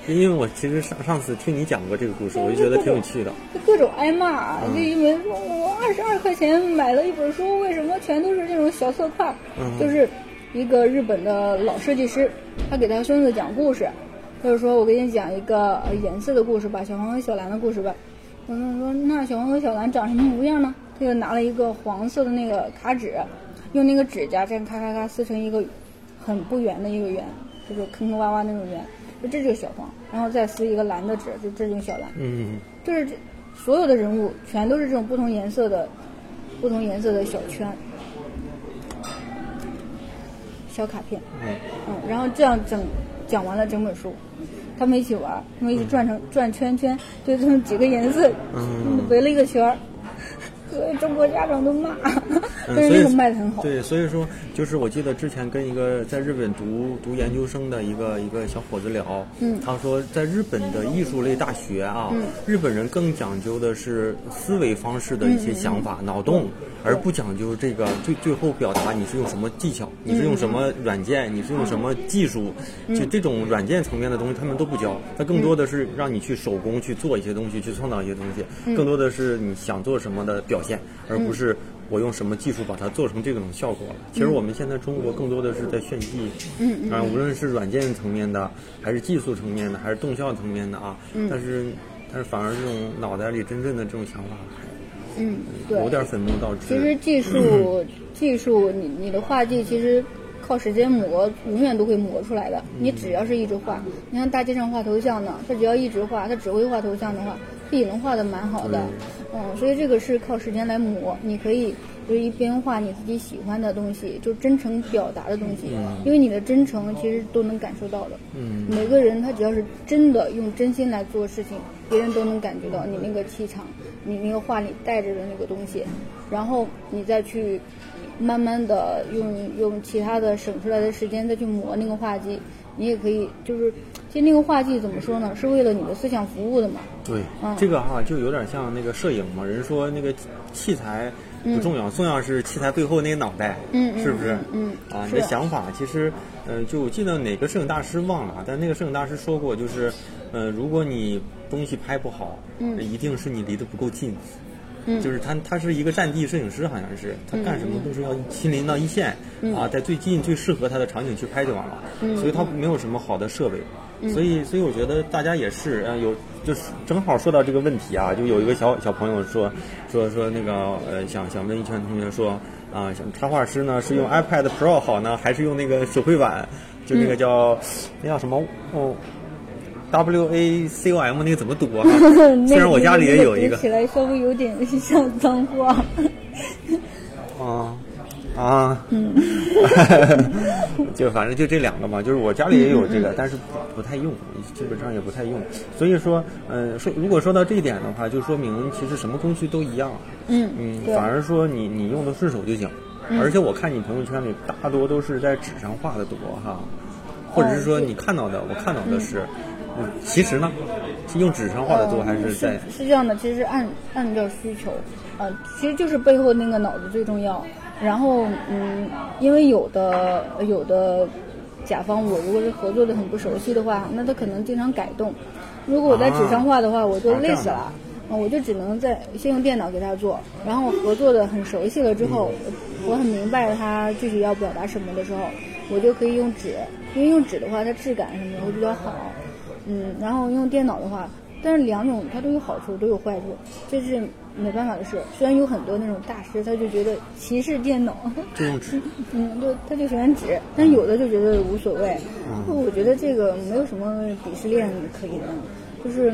因为我其实上上次听你讲过这个故事，我就觉得挺有趣的。就各种挨骂，嗯就因为说我二十二块钱买了一本书，为什么全都是这种小色块？嗯就是一个日本的老设计师，他给他孙子讲故事，他就是说我给你讲一个呃颜色的故事吧，小黄和小蓝的故事吧。我们说那小黄和小蓝长什么模样呢？他就拿了一个黄色的那个卡纸，用那个指甲这样咔咔咔撕成一个很不圆的一个圆，就是坑坑洼洼那种圆，就这就是小黄，然后再撕一个蓝的纸，就这就是小蓝。嗯就是这所有的人物全都是这种不同颜色的、不同颜色的小圈、小卡片，嗯嗯，然后这样整讲完了整本书，他们一起玩，他们一起转成转圈圈，就这么几个颜色嗯围了一个圈儿，所以中国家长都骂，嗯，所以但是那个卖的很好，对，所以说就是我记得之前跟一个在日本读读研究生的一个一个小伙子聊，嗯。他说在日本的艺术类大学啊，嗯日本人更讲究的是思维方式的一些想法、脑洞，而不讲究这个最最后表达你是用什么技巧，你是用什么软件，你是用什么技术，就这种软件层面的东西他们都不教，他更多的是让你去手工去做一些东西，去创造一些东西，更多的是你想做什么的表现，而不是。我用什么技术把它做成这种效果了？其实我们现在中国更多的是在炫技，嗯啊，无论是软件层面的，还是技术层面的，还是动效层面的啊，但是但是反而这种脑袋里真正的这种想法嗯，对，有点粉末倒置。其实技术，技术，你你的画技其实靠时间磨，永远都会磨出来的。你只要是一直画，你看大街上画头像呢，他只要一直画，他只会画头像的话，他也能画的蛮好的。嗯，所以这个是靠时间来磨。你可以就是一边画你自己喜欢的东西，就真诚表达的东西，因为你的真诚其实都能感受到的。嗯每个人他只要是真的用真心来做事情，别人都能感觉到你那个气场，你那个画里带着的那个东西，然后你再去慢慢的用用其他的省出来的时间再去磨那个画技，你也可以就是，其实那个画技怎么说呢？是为了你的思想服务的嘛。对，嗯这个哈就有点像那个摄影嘛，人说那个器材不重要，重要是器材背后那个脑袋，嗯嗯是不是？嗯嗯啊，你的想法其实，呃，就我记得哪个摄影大师忘了，但那个摄影大师说过，就是，呃，如果你东西拍不好，嗯一定是你离得不够近。嗯就是他，他是一个战地摄影师，好像是他干什么都是要亲临到一线、嗯啊，在最近最适合他的场景去拍就完了，所以他没有什么好的设备，嗯所以所以我觉得大家也是，呃，有就是正好说到这个问题啊，就有一个小小朋友说说说那个呃，想想问一圈同学说啊，想插画师呢是用 iPad Pro 好呢，还是用那个手绘板？就那个叫、那叫什么哦。W A C O M 那个怎么读啊？虽然我家里也有一个那读起来稍微有点 像脏话。啊啊，嗯，就反正就这两个嘛，就是我家里也有这个，但是不不太用，基本上也不太用。所以说，嗯、说如果说到这一点的话，就说明其实什么工具都一样，嗯嗯，反而说你你用的顺手就行。而且我看你朋友圈里大多都是在纸上画的多哈，或者是说你看到的，我看到的是，嗯，其实呢，是用纸上画的多还是在？是是这样的，其实按按照需求，呃，其实就是背后那个脑子最重要。然后，嗯，因为有的有的甲方，我如果是合作的很不熟悉的话，那他可能经常改动。如果我在纸上画的话，我就啊累死了。啊我就只能在先用电脑给他做，然后合作的很熟悉了之后，我很明白他具体要表达什么的时候，我就可以用纸，因为用纸的话，它质感什么的会比较好。嗯，然后用电脑的话，但是两种它都有好处，都有坏处，这是没办法的事。虽然有很多那种大师，他就觉得歧视电脑，就用纸。嗯，就他就喜欢纸，但有的就觉得无所谓。我觉得这个没有什么鄙视链可以的。就是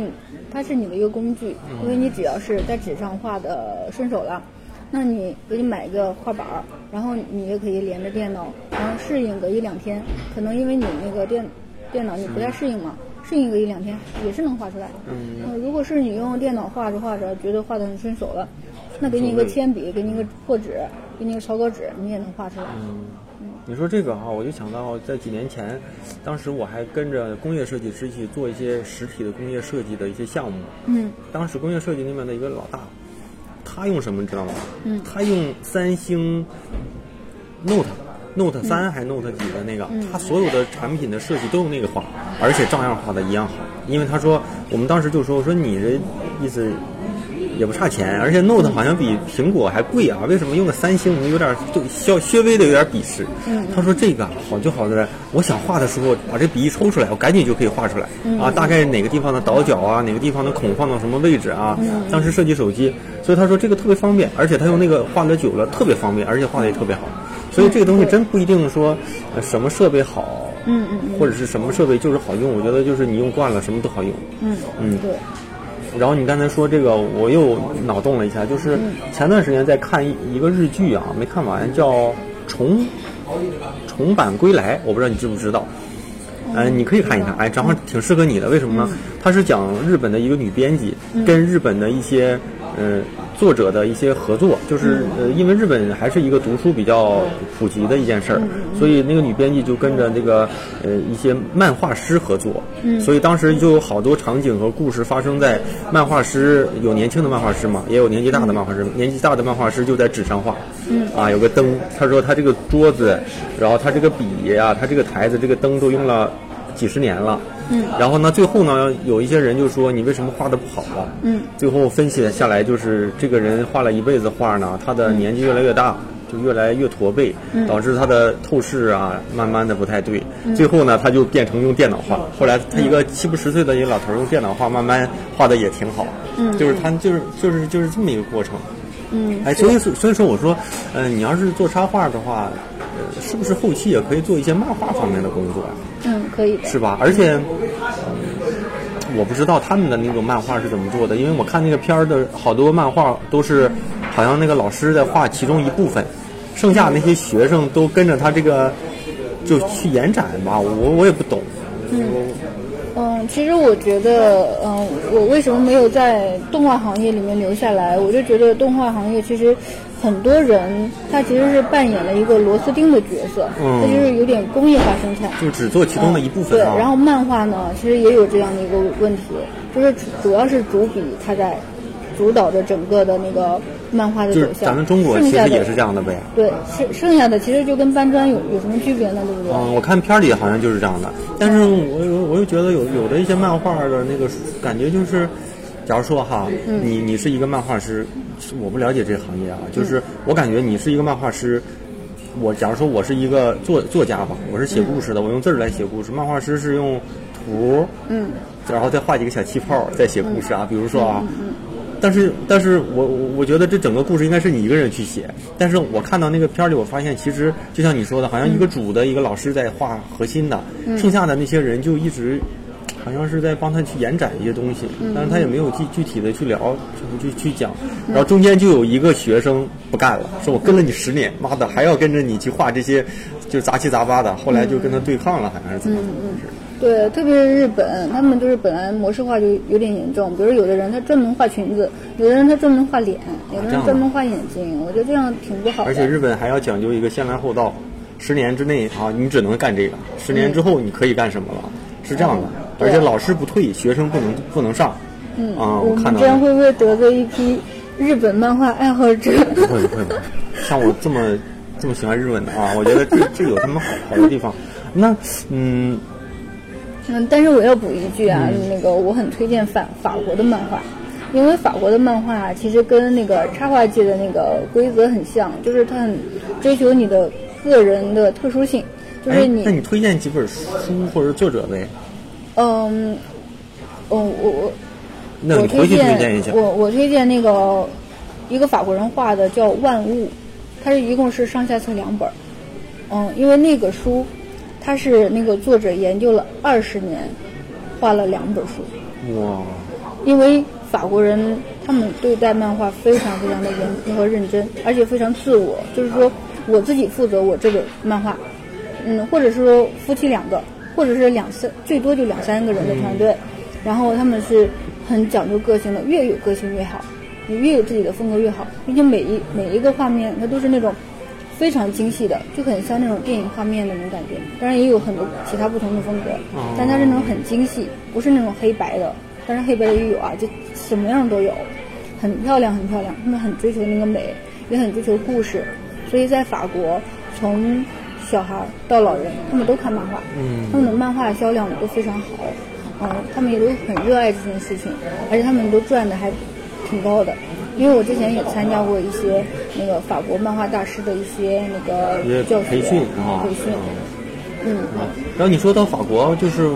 它是你的一个工具，因为你只要是在纸上画的顺手了，那你给你买一个画板儿，然后你也可以连着电脑，然后适应个一两天，可能因为你那个电电脑你不太适应嘛，适应个一两天也是能画出来。嗯呃如果是你用电脑画着画着觉得画的很顺手了，那给你一个铅笔，给你一个破纸，给你一个草稿纸，你也能画出来。嗯你说这个哈、我就想到在几年前，当时我还跟着工业设计师一起做一些实体的工业设计的一些项目。嗯当时工业设计那边的一个老大，他用什么你知道吗？嗯他用三星 Note Note 三还是 Note 几的那个，他所有的产品的设计都用那个画，而且照样画的一样好。因为他说，我们当时就说，我说你这意思也不差钱，而且 Note 好像比苹果还贵啊，为什么用个三星？我们有点就稍稍微的有点鄙视。他说这个好就好在，我想画的时候把这笔一抽出来，我赶紧就可以画出来啊，大概哪个地方的倒角啊，哪个地方的孔放到什么位置啊。当时设计手机，所以他说这个特别方便，而且他用那个画的久了特别方便，而且画的也特别好。所以这个东西真不一定说呃什么设备好，嗯嗯或者是什么设备就是好用。我觉得就是你用惯了，什么都好用。嗯嗯对，然后你刚才说这个，我又脑洞了一下，就是前段时间在看一一个日剧啊，没看完，叫《重重版归来》，我不知道你知不知道。嗯、你可以看一看，哎，正好挺适合你的。为什么呢？它是讲日本的一个女编辑跟日本的一些呃作者的一些合作，就是呃，因为日本还是一个读书比较普及的一件事儿，所以那个女编辑就跟着那个呃一些漫画师合作，所以当时就有好多场景和故事发生在漫画师有年轻的漫画师嘛，也有年纪大的漫画师，年纪大的漫画师就在纸上画，啊，有个灯，他说他这个桌子，然后他这个笔呀、他这个台子，这个灯都用了几十年了。嗯，然后呢，最后呢，有一些人就说你为什么画的不好啊？嗯，最后分析下来，就是这个人画了一辈子画呢，他的年纪越来越大，就越来越驼背，导致他的透视啊，慢慢的不太对。最后呢，他就变成用电脑画。后来他一个七八十岁的一个老头用电脑画，慢慢画的也挺好。嗯，就是他就是就是就是这么一个过程。嗯哎，所以所以说我说，呃，你要是做插画的话，呃，是不是后期也可以做一些漫画方面的工作呀？嗯，可以的。是吧？而且，我不知道他们的那种漫画是怎么做的，因为我看那个片儿的好多漫画都是，好像那个老师在画其中一部分，剩下那些学生都跟着他这个就去延展吧，我我也不懂。嗯嗯，其实我觉得，嗯，我为什么没有在动画行业里面留下来？我就觉得动画行业其实很多人他其实是扮演了一个螺丝钉的角色，嗯他就是有点工业化生产。就只做其中的一部分对，啊。然后漫画呢，其实也有这样的一个问题，就是主主要是主笔他在主导着整个的那个漫画的就是走向。咱们中国其实也是这样的呗。对，剩剩下的其实就跟搬砖有有什么区别呢？对不对？嗯，我看片儿里好像就是这样的，但是我又我又觉得有有的一些漫画的那个感觉就是，假如说哈，你你是一个漫画师，我不了解这个行业啊，就是我感觉你是一个漫画师，我假如说我是一个作作家吧，我是写故事的，我用字儿来写故事，漫画师是用图，嗯，然后再画几个小气泡再写故事啊，比如说啊。但是，但是我我我觉得这整个故事应该是你一个人去写。但是我看到那个片儿里，我发现其实就像你说的，好像一个主的一个老师在画核心的，剩下的那些人就一直好像是在帮他去延展一些东西，但是他也没有具具体的去聊，去去讲。然后中间就有一个学生不干了，说我跟了你十年，妈的还要跟着你去画这些，就杂七杂八的。后来就跟他对抗了，好像是怎么回事？对，特别是日本，他们就是本来模式化就有点严重。比如有的人他专门画裙子，有的人他专门画脸，有的人专门画眼睛。我觉得这样挺不好的。而且日本还要讲究一个先来后到，十年之内啊，你只能干这个，十年之后你可以干什么了，是这样的。对而且老师不退，学生不能不能上。嗯，啊，我看这样会不会得罪一批日本漫画爱好者？不会不会不会，像我这么这么喜欢日文的啊，我觉得这这有他们好好的地方。那嗯，嗯，但是我要补一句啊，那个我很推荐法法国的漫画，因为法国的漫画其实跟那个插画界的那个规则很像，就是它很追求你的个人的特殊性，就是哎，你那你推荐几本书或者作者呗？嗯嗯，我我我那你回去推荐一下。我我推荐那个一个法国人画的叫《万物》，它是一共是上下册两本儿。嗯，因为那个书，它是那个作者研究了二十年，画了两本书。哇，因为法国人他们对待漫画非常非常的严苛和认真，而且非常自我，就是说我自己负责我这个漫画，嗯，或者是说夫妻两个，或者是两三最多就两三个人的团队，然后他们是很讲究个性的，越有个性越好，你越有自己的风格越好，并且每一每一个画面它都是那种非常精细的，就很像那种电影画面的那种感觉。当然也有很多其他不同的风格，但它是那种很精细，不是那种黑白的。当然黑白的也有啊，就什么样都有，很漂亮很漂亮。他们很追求那个美，也很追求故事，所以在法国，从小孩到老人，他们都看漫画，嗯。他们的漫画销量都非常好，嗯，他们也都很热爱这件事情，而且他们都赚的还挺高的。因为我之前也参加过一些那个法国漫画大师的一些那个教学培训啊。培训，嗯，然后你说到法国，就是，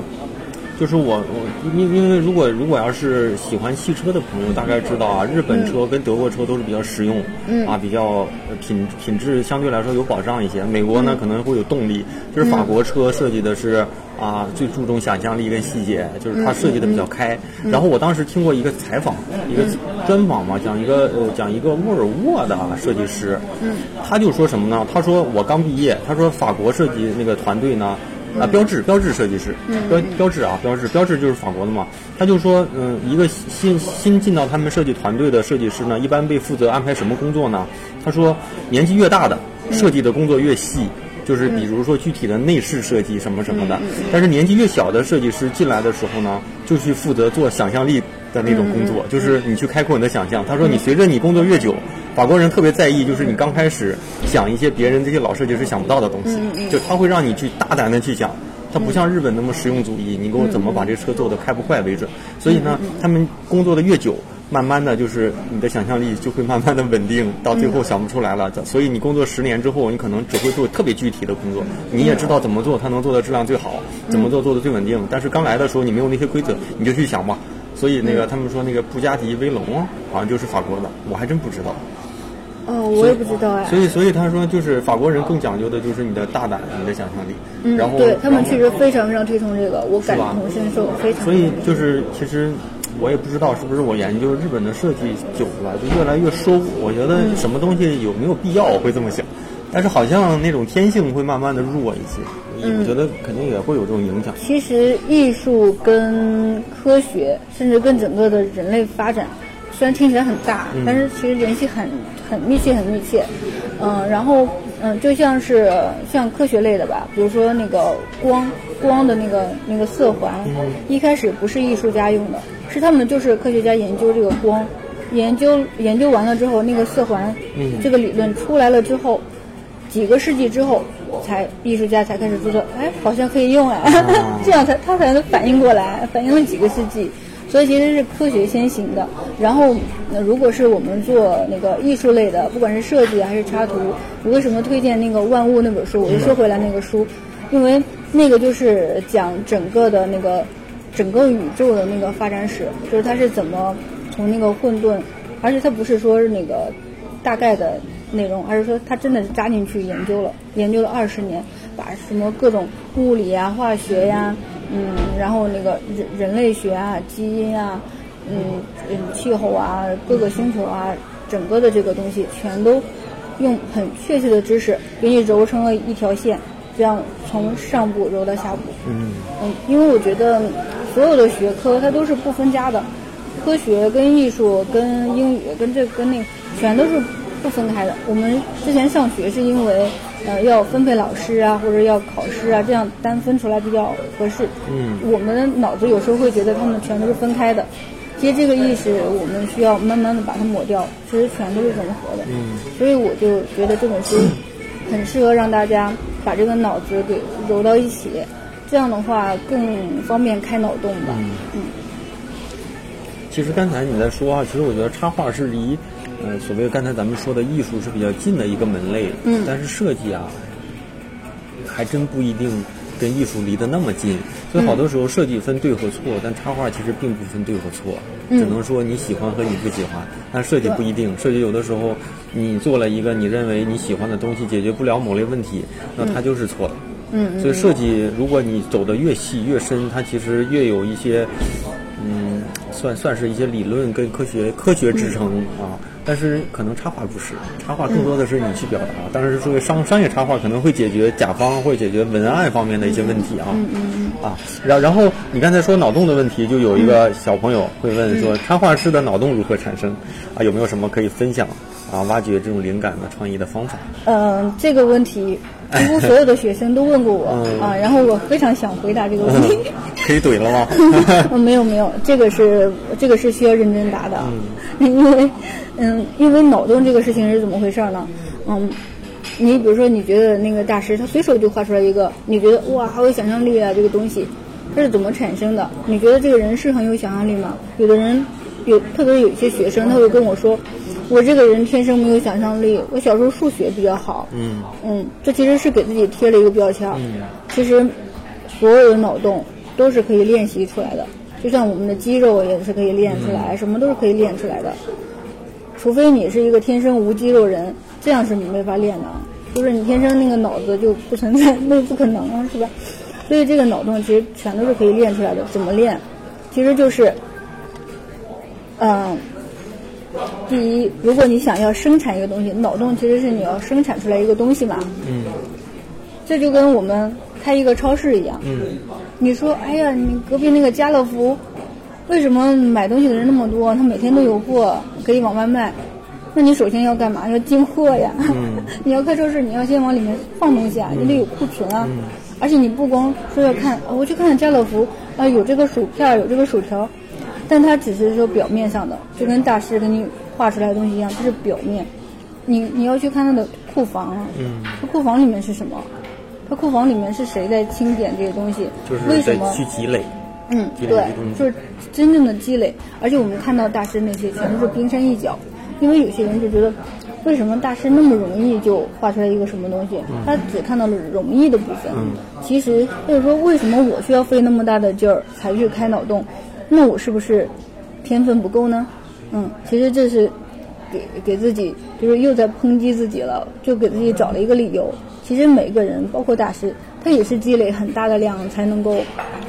就是我我因因为如果如果要是喜欢汽车的朋友，大概知道啊，日本车跟德国车都是比较实用，嗯啊，比较呃品品质相对来说有保障一些。美国嗯呢可能会有动力，就是法国车设计的是啊最注重想象力跟细节，就是它设计的比较开。嗯然后我当时听过一个采访，一个专访嘛，讲一个呃讲一个沃尔沃的设计师，嗯，他就说什么呢？他说我刚毕业，他说法国设计那个团队呢。啊，标志标志设计师，标标志啊，标志标志就是法国的嘛。他就说，嗯，一个新新进到他们设计团队的设计师呢，一般被负责安排什么工作呢？他说，年纪越大的，设计的工作越细，就是比如说具体的内饰设计什么什么的。但是年纪越小的设计师进来的时候呢，就去负责做想象力的那种工作，就是你去开阔你的想象。他说，你随着你工作越久，法国人特别在意，就是你刚开始想一些别人这些老设计师想不到的东西，就他会让你去大胆的去想。他不像日本那么实用主义，你给我怎么把这车做的开不坏为准。所以呢，他们工作的越久，慢慢的就是你的想象力就会慢慢的稳定，到最后想不出来了。所以你工作十年之后，你可能只会做特别具体的工作，你也知道怎么做它能做的质量最好，怎么做做的最稳定。但是刚来的时候你没有那些规则，你就去想吧。所以那个他们说那个布加迪威龙好像就是法国的，我还真不知道。哦，我也不知道哎。所以，所以他说，就是法国人更讲究的就是你的大胆，你的想象力。嗯，然后对他们确实非常非常推崇这个，我感同身受，非常。所以就是其实我也不知道是不是我研究日本的设计久了，就越来越收。我觉得什么东西有没有必要，我会这么想。但是好像那种天性会慢慢的弱一些，我觉得肯定也会有这种影响。其实艺术跟科学，甚至跟整个的人类发展，虽然听起来很大，但是其实联系很很密切，很密切。嗯、然后嗯、就像是像科学类的吧，比如说那个光光的那个那个色环，一开始不是艺术家用的，是他们就是科学家研究这个光，研究研究完了之后，那个色环、这个理论出来了之后。几个世纪之后，才艺术家才开始注册，哎，好像可以用哎，这样才他才能反应过来，反应了几个世纪。所以其实是科学先行的。然后，那如果是我们做那个艺术类的，不管是设计还是插图，我为什么推荐那个《万物》那本书？我就说回来那个书，因为那个就是讲整个的那个整个宇宙的那个发展史，就是它是怎么从那个混沌，而且它不是说是那个大概的内容，而是说他真的是扎进去研究了，研究了二十年，把什么各种物理呀、化学呀，嗯，然后那个人人类学啊、基因啊，嗯嗯，气候啊、各个星球啊，整个的这个东西全都用很确切的知识给你揉成了一条线，这样从上部揉到下部。嗯嗯，因为我觉得所有的学科它都是不分家的，科学跟艺术跟英语跟这跟那个全都是不分开的。我们之前上学是因为呃要分配老师啊，或者要考试啊，这样单分出来比较合适。嗯，我们的脑子有时候会觉得他们全都是分开的。其实这个意识我们需要慢慢的把它抹掉，其实全都是融合的。嗯，所以我就觉得这本书很适合让大家把这个脑子给揉到一起，这样的话更方便开脑洞吧。嗯其实刚才你在说啊，其实我觉得插画是离，呃，所谓刚才咱们说的艺术是比较近的一个门类。嗯但是设计啊，还真不一定跟艺术离得那么近。所以好多时候设计分对和错，但插画其实并不分对和错，只能说你喜欢和你不喜欢。但设计不一定，设计有的时候你做了一个你认为你喜欢的东西，解决不了某类问题，那它就是错的。嗯所以设计，如果你走得越细越深，它其实越有一些，嗯，算算是一些理论跟科学科学支撑啊。但是可能插画不是，插画更多的是你去表达。当然是作为商商业插画，可能会解决甲方会解决文案方面的一些问题啊。啊，然然后你刚才说脑洞的问题，就有一个小朋友会问说，插画师的脑洞如何产生？啊，有没有什么可以分享啊？挖掘这种灵感的创意的方法？嗯，这个问题几乎所有的学生都问过我啊，然后我非常想回答这个问题。可以怼了吗？嗯，没有没有，这个是这个是需要认真答的，因为嗯，因为脑洞这个事情是怎么回事呢？嗯，你比如说你觉得那个大师他随手就画出来一个，你觉得哇好有想象力啊这个东西，它是怎么产生的？你觉得这个人是很有想象力吗？有的人有，特别有一些学生他会跟我说，我这个人天生没有想象力，我小时候数学比较好。嗯嗯，这其实是给自己贴了一个标签。嗯，其实所有的脑洞。都是可以练习出来的，就像我们的肌肉也是可以练出来，什么都是可以练出来的。除非你是一个天生无肌肉人，这样是你没法练的。就是你天生那个脑子就不存在，那不可能啊，是吧？所以这个脑洞其实全都是可以练出来的。怎么练？其实就是，嗯，第一，如果你想要生产一个东西，脑洞其实是你要生产出来一个东西嘛。嗯。这就跟我们开一个超市一样。嗯。你说，哎呀，你隔壁那个家乐福，为什么买东西的人那么多？他每天都有货可以往外卖，那你首先要干嘛？要进货呀。你要开超市，你要先往里面放东西啊，你得有库存啊。而且你不光说要看，我去看看家乐福啊，有这个薯片，有这个薯条，但它只是说表面上的，就跟大师给你画出来的东西一样，这是表面。你你要去看他的库房，嗯，库房里面是什么？他库房里面是谁在清点这些东西？就是在去积累。嗯，对，就是真正的积累。而且我们看到大师那些全都是冰山一角，因为有些人就觉得，为什么大师那么容易就画出来一个什么东西？他只看到了容易的部分。其实就是说，为什么我需要费那么大的劲儿才去开脑洞？那我是不是天分不够呢？嗯，其实这是给给自己就是又在抨击自己了，就给自己找了一个理由。其实每个人，包括大师，他也是积累很大的量才能够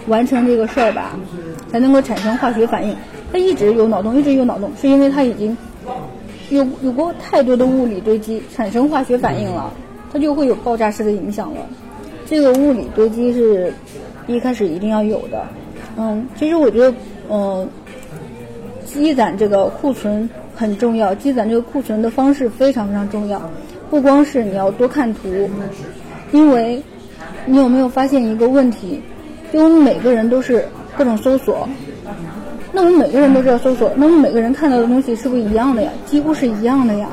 完成这个事儿吧，才能够产生化学反应。他一直有脑洞，一直有脑洞，是因为他已经有有过太多的物理堆积，产生化学反应了，他就会有爆炸式的影响了。这个物理堆积是一开始一定要有的。嗯，其实我觉得，嗯，积攒这个库存很重要，积攒这个库存的方式非常非常重要。不光是你要多看图，因为你有没有发现一个问题？就我们每个人都是各种搜索，那我们每个人都是要搜索，那我们每个人看到的东西是不是一样的呀？几乎是一样的呀。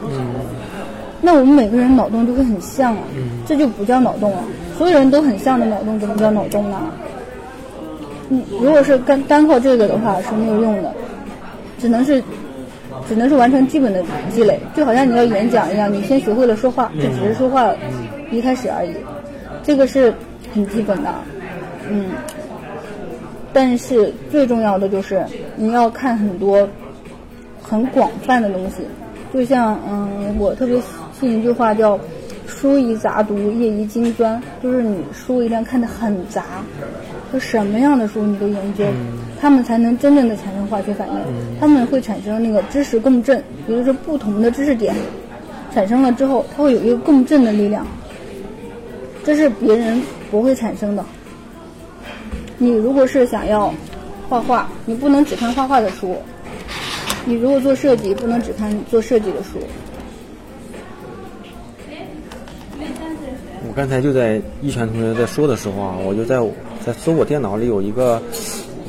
那我们每个人脑洞就会很像啊，这就不叫脑洞了。所有人都很像的脑洞怎么叫脑洞呢？嗯，如果是单单靠这个的话是没有用的，只能是。只能是完成基本的积累，就好像你要演讲一样，你先学会了说话，这只是说话一开始而已，这个是很基本的，嗯。但是最重要的就是你要看很多很广泛的东西，就像嗯，我特别信一句话叫“书宜杂读，业宜精专”，就是你书一定要看得很杂，就什么样的书你都研究。他们才能真正的产生化学反应，他们会产生那个知识共振，也就是不同的知识点产生了之后，它会有一个共振的力量，这是别人不会产生的。你如果是想要画画，你不能只看画画的书；你如果做设计，不能只看做设计的书。我刚才就在一泉同学在说的时候啊，我就在在搜我电脑里有一个。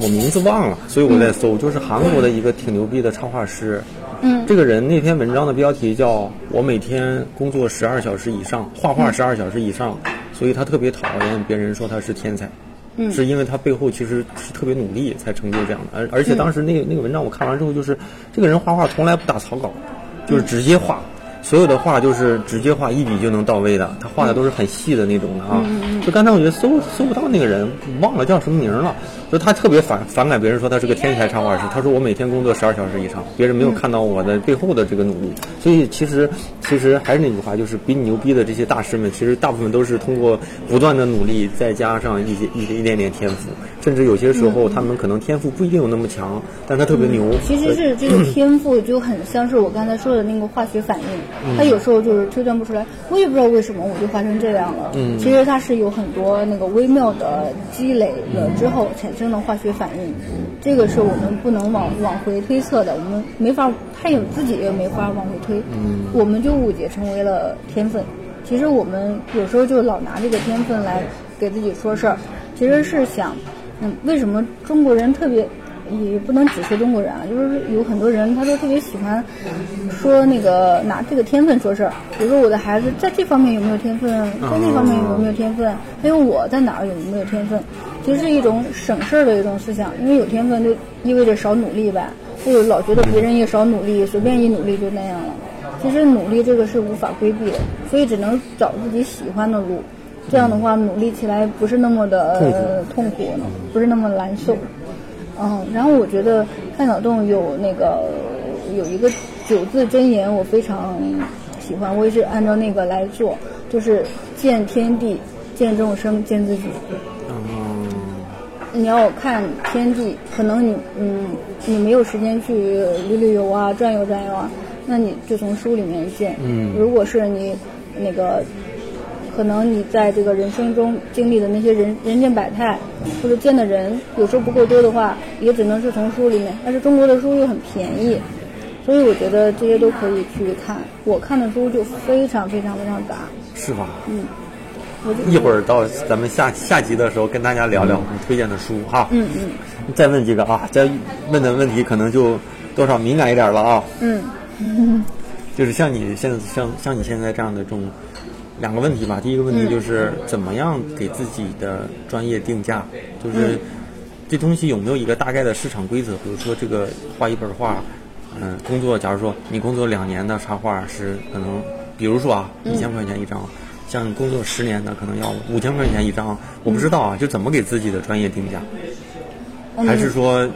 我名字忘了，所以我在搜，就是韩国的一个挺牛逼的插画师。嗯，这个人那篇文章的标题叫“我每天工作十二小时以上，画画十二小时以上”，所以他特别讨厌别人说他是天才。嗯，是因为他背后其实是特别努力才成就这样的。而而且当时那个那个文章我看完之后，就是这个人画画从来不打草稿，就是直接画。所有的画就是直接画一笔就能到位的，他画的都是很细的那种的啊。就刚才我觉得搜搜不到那个人，忘了叫什么名了。就他特别反反感别人说他是个天才插画师，他说我每天工作十二小时以上，别人没有看到我的背后的这个努力。所以其实其实还是那句话，就是比你牛逼的这些大师们，其实大部分都是通过不断的努力，再加上一些一一点点天赋，甚至有些时候他们可能天赋不一定有那么强，但他特别牛。其实是这个天赋就很像是我刚才说的那个化学反应，它有时候就是推断不出来，我也不知道为什么我就化成这样了。嗯其实它是有很多那个微妙的积累了之后产生的化学反应，这个是我们不能往往回推测的，我们没法，他也自己也没法往回推，嗯。我们就误解成为了天分。其实我们有时候就老拿这个天分来给自己说事儿，其实是想，嗯，为什么中国人特别也不能只说中国人啊，就是有很多人他都特别喜欢说那个拿这个天分说事儿，比如说我的孩子在这方面有没有天分，在那方面有没有天分，还有我在哪儿有没有天分，其实是一种省事儿的一种思想，因为有天分就意味着少努力呗，就老觉得别人也少努力，随便一努力就那样了。其实努力这个是无法规避的，所以只能找自己喜欢的路。这样的话，努力起来不是那么的呃痛苦，不是那么难受。嗯，然后我觉得开脑洞有那个有一个九字真言，我非常喜欢，我也是按照那个来做，就是见天地，见众生，见自己。嗯，你要看天地，可能你嗯你没有时间去旅旅游啊、转悠转悠啊，那你就从书里面见。嗯如果是你那个，可能你在这个人生中经历的那些人人间百态，或者见的人有时候不够多的话，也只能是从书里面。但是中国的书又很便宜，所以我觉得这些都可以去看。我看的书就非常非常非常杂，是吧？嗯，一会儿到咱们下下集的时候跟大家聊聊你推荐的书哈。嗯嗯再问几个啊，再问的问题可能就多少敏感一点了啊。嗯 就是像你现在像像你现在这样的这种两个问题吧。第一个问题就是怎么样给自己的专业定价，就是这东西有没有一个大概的市场规则？比如说这个画一本画，嗯、工作假如说你工作两年的插画是可能，比如说啊一千块钱一张。像你工作十年的，可能要五千块钱一张，我不知道啊，就怎么给自己的专业定价，嗯，还是说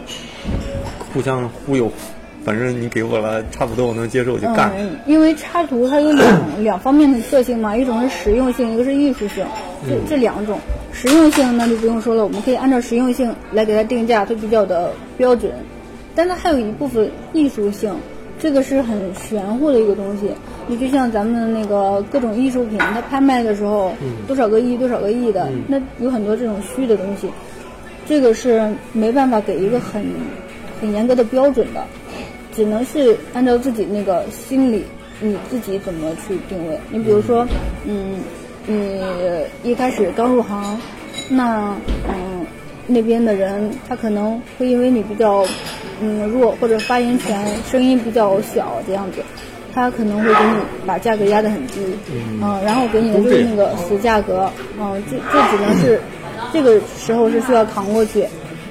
互相忽悠，反正你给我了，差不多我能接受就干。嗯，因为插图它有两两方面的特性嘛，一种是实用性，一个是艺术性，这这两种。实用性那就不用说了，我们可以按照实用性来给它定价，它比较的标准。但它还有一部分艺术性，这个是很玄乎的一个东西。你就像咱们那个各种艺术品，它拍卖的时候，多少个亿、多少个亿的，那有很多这种虚的东西，这个是没办法给一个很很严格的标准的。只能是按照自己那个心理，你自己怎么去定位。你比如说，嗯，你一开始刚入行，那嗯那边的人他可能会因为你比较嗯弱或者发言权声音比较小这样子，他可能会给你把价格压得很低，嗯，然后给你的就是那个死价格，嗯，这这只能是 这个时候是需要扛过去。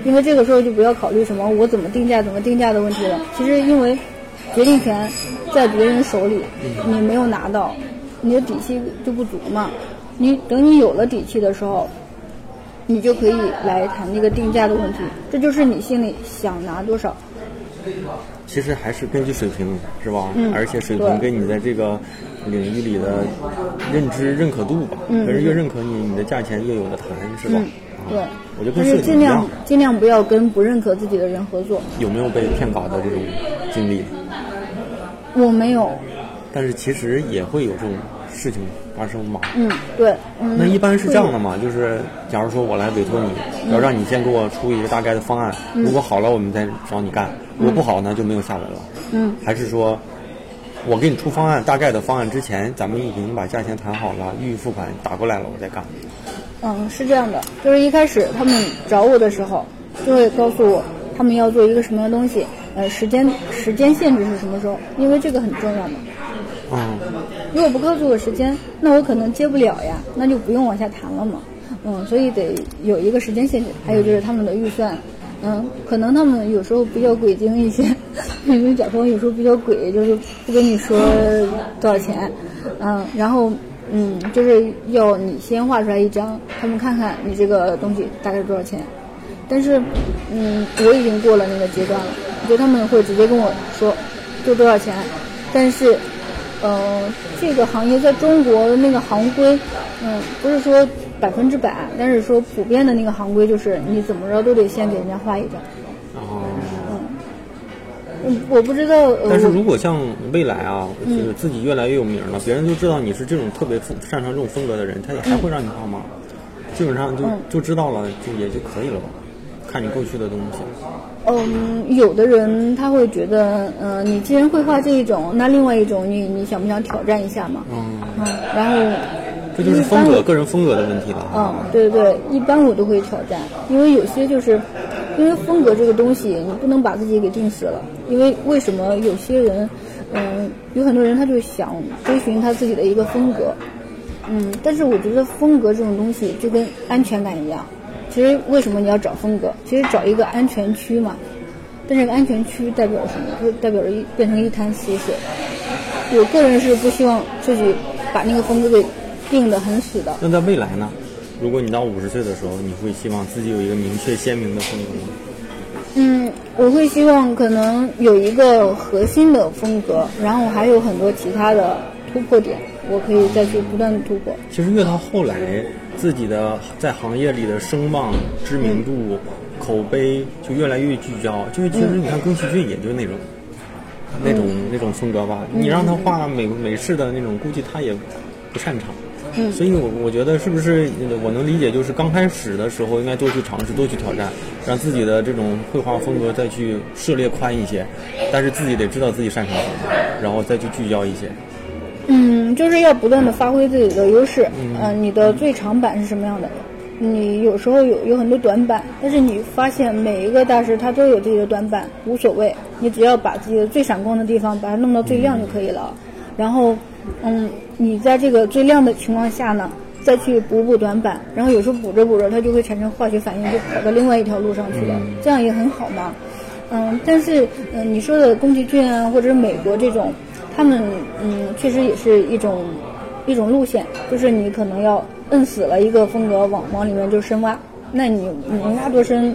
因为这个时候就不要考虑什么我怎么定价、怎么定价的问题了。其实因为决定权在别人手里，你没有拿到，你的底气就不足嘛。你等你有了底气的时候，你就可以来谈那个定价的问题。这就是你心里想拿多少。其实还是根据水平，是吧？嗯而且水平跟你在这个领域里的认知、认可度吧，嗯别人越认可你，你的价钱越有的谈，是吧？嗯，对啊，。我觉得但跟摄影一样是尽量，尽量不要跟不认可自己的人合作。有没有被骗稿的这种经历？我没有，但是其实也会有这种事情发生嘛。嗯，对，嗯。那一般是这样的嘛，就是假如说我来委托你，要让你先给我出一个大概的方案，嗯如果好了我们再找你干，如果不好呢就没有下文了。嗯，还是说，我给你出方案，大概的方案之前，咱们已经把价钱谈好了，预付款打过来了，我再干。嗯，是这样的，就是一开始他们找我的时候，就会告诉我他们要做一个什么样的东西，呃，时间时间限制是什么时候，因为这个很重要嘛。嗯，如果不告诉我时间，那我可能接不了呀，那就不用往下谈了嘛。嗯，所以得有一个时间限制，还有就是他们的预算。嗯，可能他们有时候比较鬼精一些，因为甲方有时候比较鬼，就是不跟你说多少钱，嗯，然后嗯，就是要你先画出来一张，他们看看你这个东西大概多少钱。但是，嗯，我已经过了那个阶段了，就他们会直接跟我说，就多少钱，但是呃，这个行业在中国的那个行规，嗯，不是说百分之百，但是说普遍的那个行规就是你怎么着都得先给人家画一张。哦。嗯，我不知道。呃但是如果像未来啊，就是自己越来越有名了，别人就知道你是这种特别擅长这种风格的人，他也还会让你画吗？基本上就嗯就知道了，就也就可以了吧？看你过去的东西。嗯，有的人他会觉得，嗯、你既然会画这一种，那另外一种你你想不想挑战一下嘛？嗯，嗯，然后这就是风格、个人风格的问题了嗯。，对对对，一般我都会挑战，因为有些就是，因为风格这个东西，你不能把自己给定死了。因为为什么有些人，嗯，有很多人他就想追寻他自己的一个风格，嗯，但是我觉得风格这种东西就跟安全感一样，其实为什么你要找风格？其实找一个安全区嘛。但这个安全区代表什么？就代表着一变成一滩死水。我个人是不希望自己把那个风格给定得很死的。那在未来呢？如果你到五十岁的时候，你会希望自己有一个明确鲜明的风格吗？嗯，我会希望可能有一个核心的风格，然后还有很多其他的突破点，我可以再去不断的突破。其实越到后来，自己的在行业里的声望、知名度、口碑就越来越聚焦。就是其实你看宫崎骏，也就那种、那种那种风格吧。你让他画美美式的那种，估计他也不擅长。嗯所以我我觉得是不是我能理解，就是刚开始的时候应该多去尝试，多去挑战，让自己的这种绘画风格再去涉猎宽一些，但是自己得知道自己擅长什么，然后再去聚焦一些。嗯，就是要不断的发挥自己的优势。嗯、你的最长板是什么样的？你有时候有有很多短板，但是你发现每一个大师他都有自己的短板，无所谓，你只要把自己的最闪光的地方把它弄到最亮就可以了。然后，嗯，你在这个最亮的情况下呢，再去补补短板，然后有时候补着补着，它就会产生化学反应，就跑到另外一条路上去了，这样也很好嘛。嗯，但是嗯，你说的宫崎骏啊，或者是美国这种，他们嗯，确实也是一种一种路线，就是你可能要摁死了一个风格，往往里面就深挖，那你能挖多深，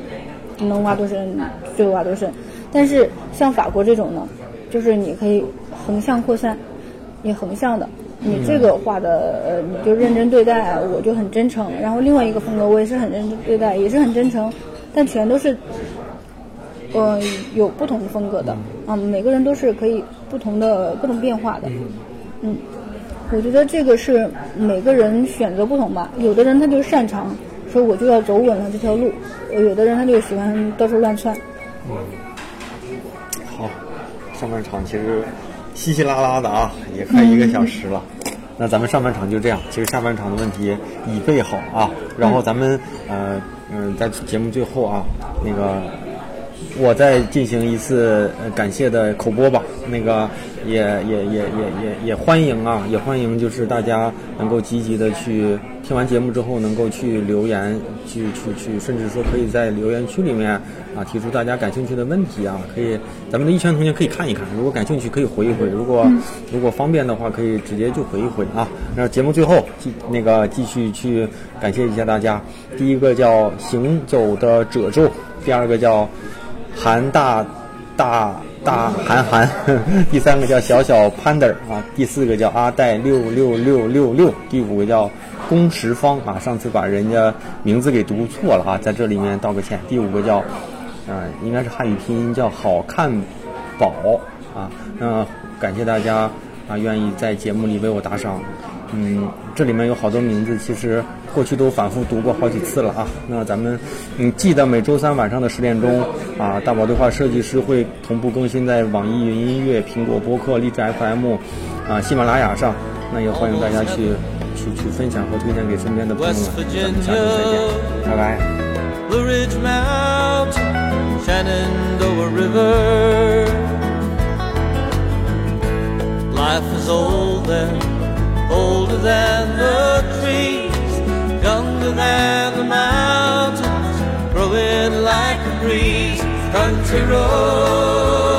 能挖多深就挖多深。但是像法国这种呢，就是你可以横向扩散，你横向的。你这个画的，呃，你就认真对待，我就很真诚。然后另外一个风格，我也是很认真对待，也是很真诚，但全都是呃，有不同风格的，嗯，每个人都是可以不同的各种变化的，嗯，我觉得这个是每个人选择不同吧。有的人他就擅长说我就要走稳了这条路，呃有的人他就喜欢到处乱窜。嗯好，上半场其实稀稀拉拉的啊，也快一个小时了。那咱们上半场就这样，其实下半场的问题已备好啊。然后咱们呃嗯、在节目最后啊，那个我再进行一次感谢的口播吧。那个也也也也也也欢迎啊，也欢迎就是大家能够积极的去听完节目之后，能够去留言，去去去，甚至说可以在留言区里面啊提出大家感兴趣的问题啊，可以咱们的一圈同学可以看一看，如果感兴趣可以回一回，如果、如果方便的话可以直接就回一回啊。那节目最后继那个继续去感谢一下大家，第一个叫行走的褶皱，第二个叫韩大大大韩寒，第三个叫小小 panda 啊，第四个叫阿戴六六六六六，第五个叫龚石芳啊，上次把人家名字给读错了啊，在这里面道个歉。第五个叫，啊、应该是汉语拼音叫好看宝啊，那感谢大家啊，愿意在节目里为我打赏。嗯，这里面有好多名字，其实过去都反复读过好几次了啊。那咱们嗯，记得每周三晚上的十点钟啊，大宝对话设计师会同步更新在网易云音乐、苹果播客、荔枝 FM 啊、喜马拉雅上。那也欢迎大家去去去分享和推荐给身边的朋友们。咱们下周再见，拜拜。Blue Ridge Mountain, Shenandoah River. Life is old there, older than the younger than the mountains, growing like a breeze. Country roads,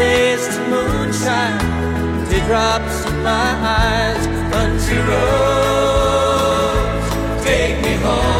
taste of moonshine, teardrops in my eyes, country roads, take me home.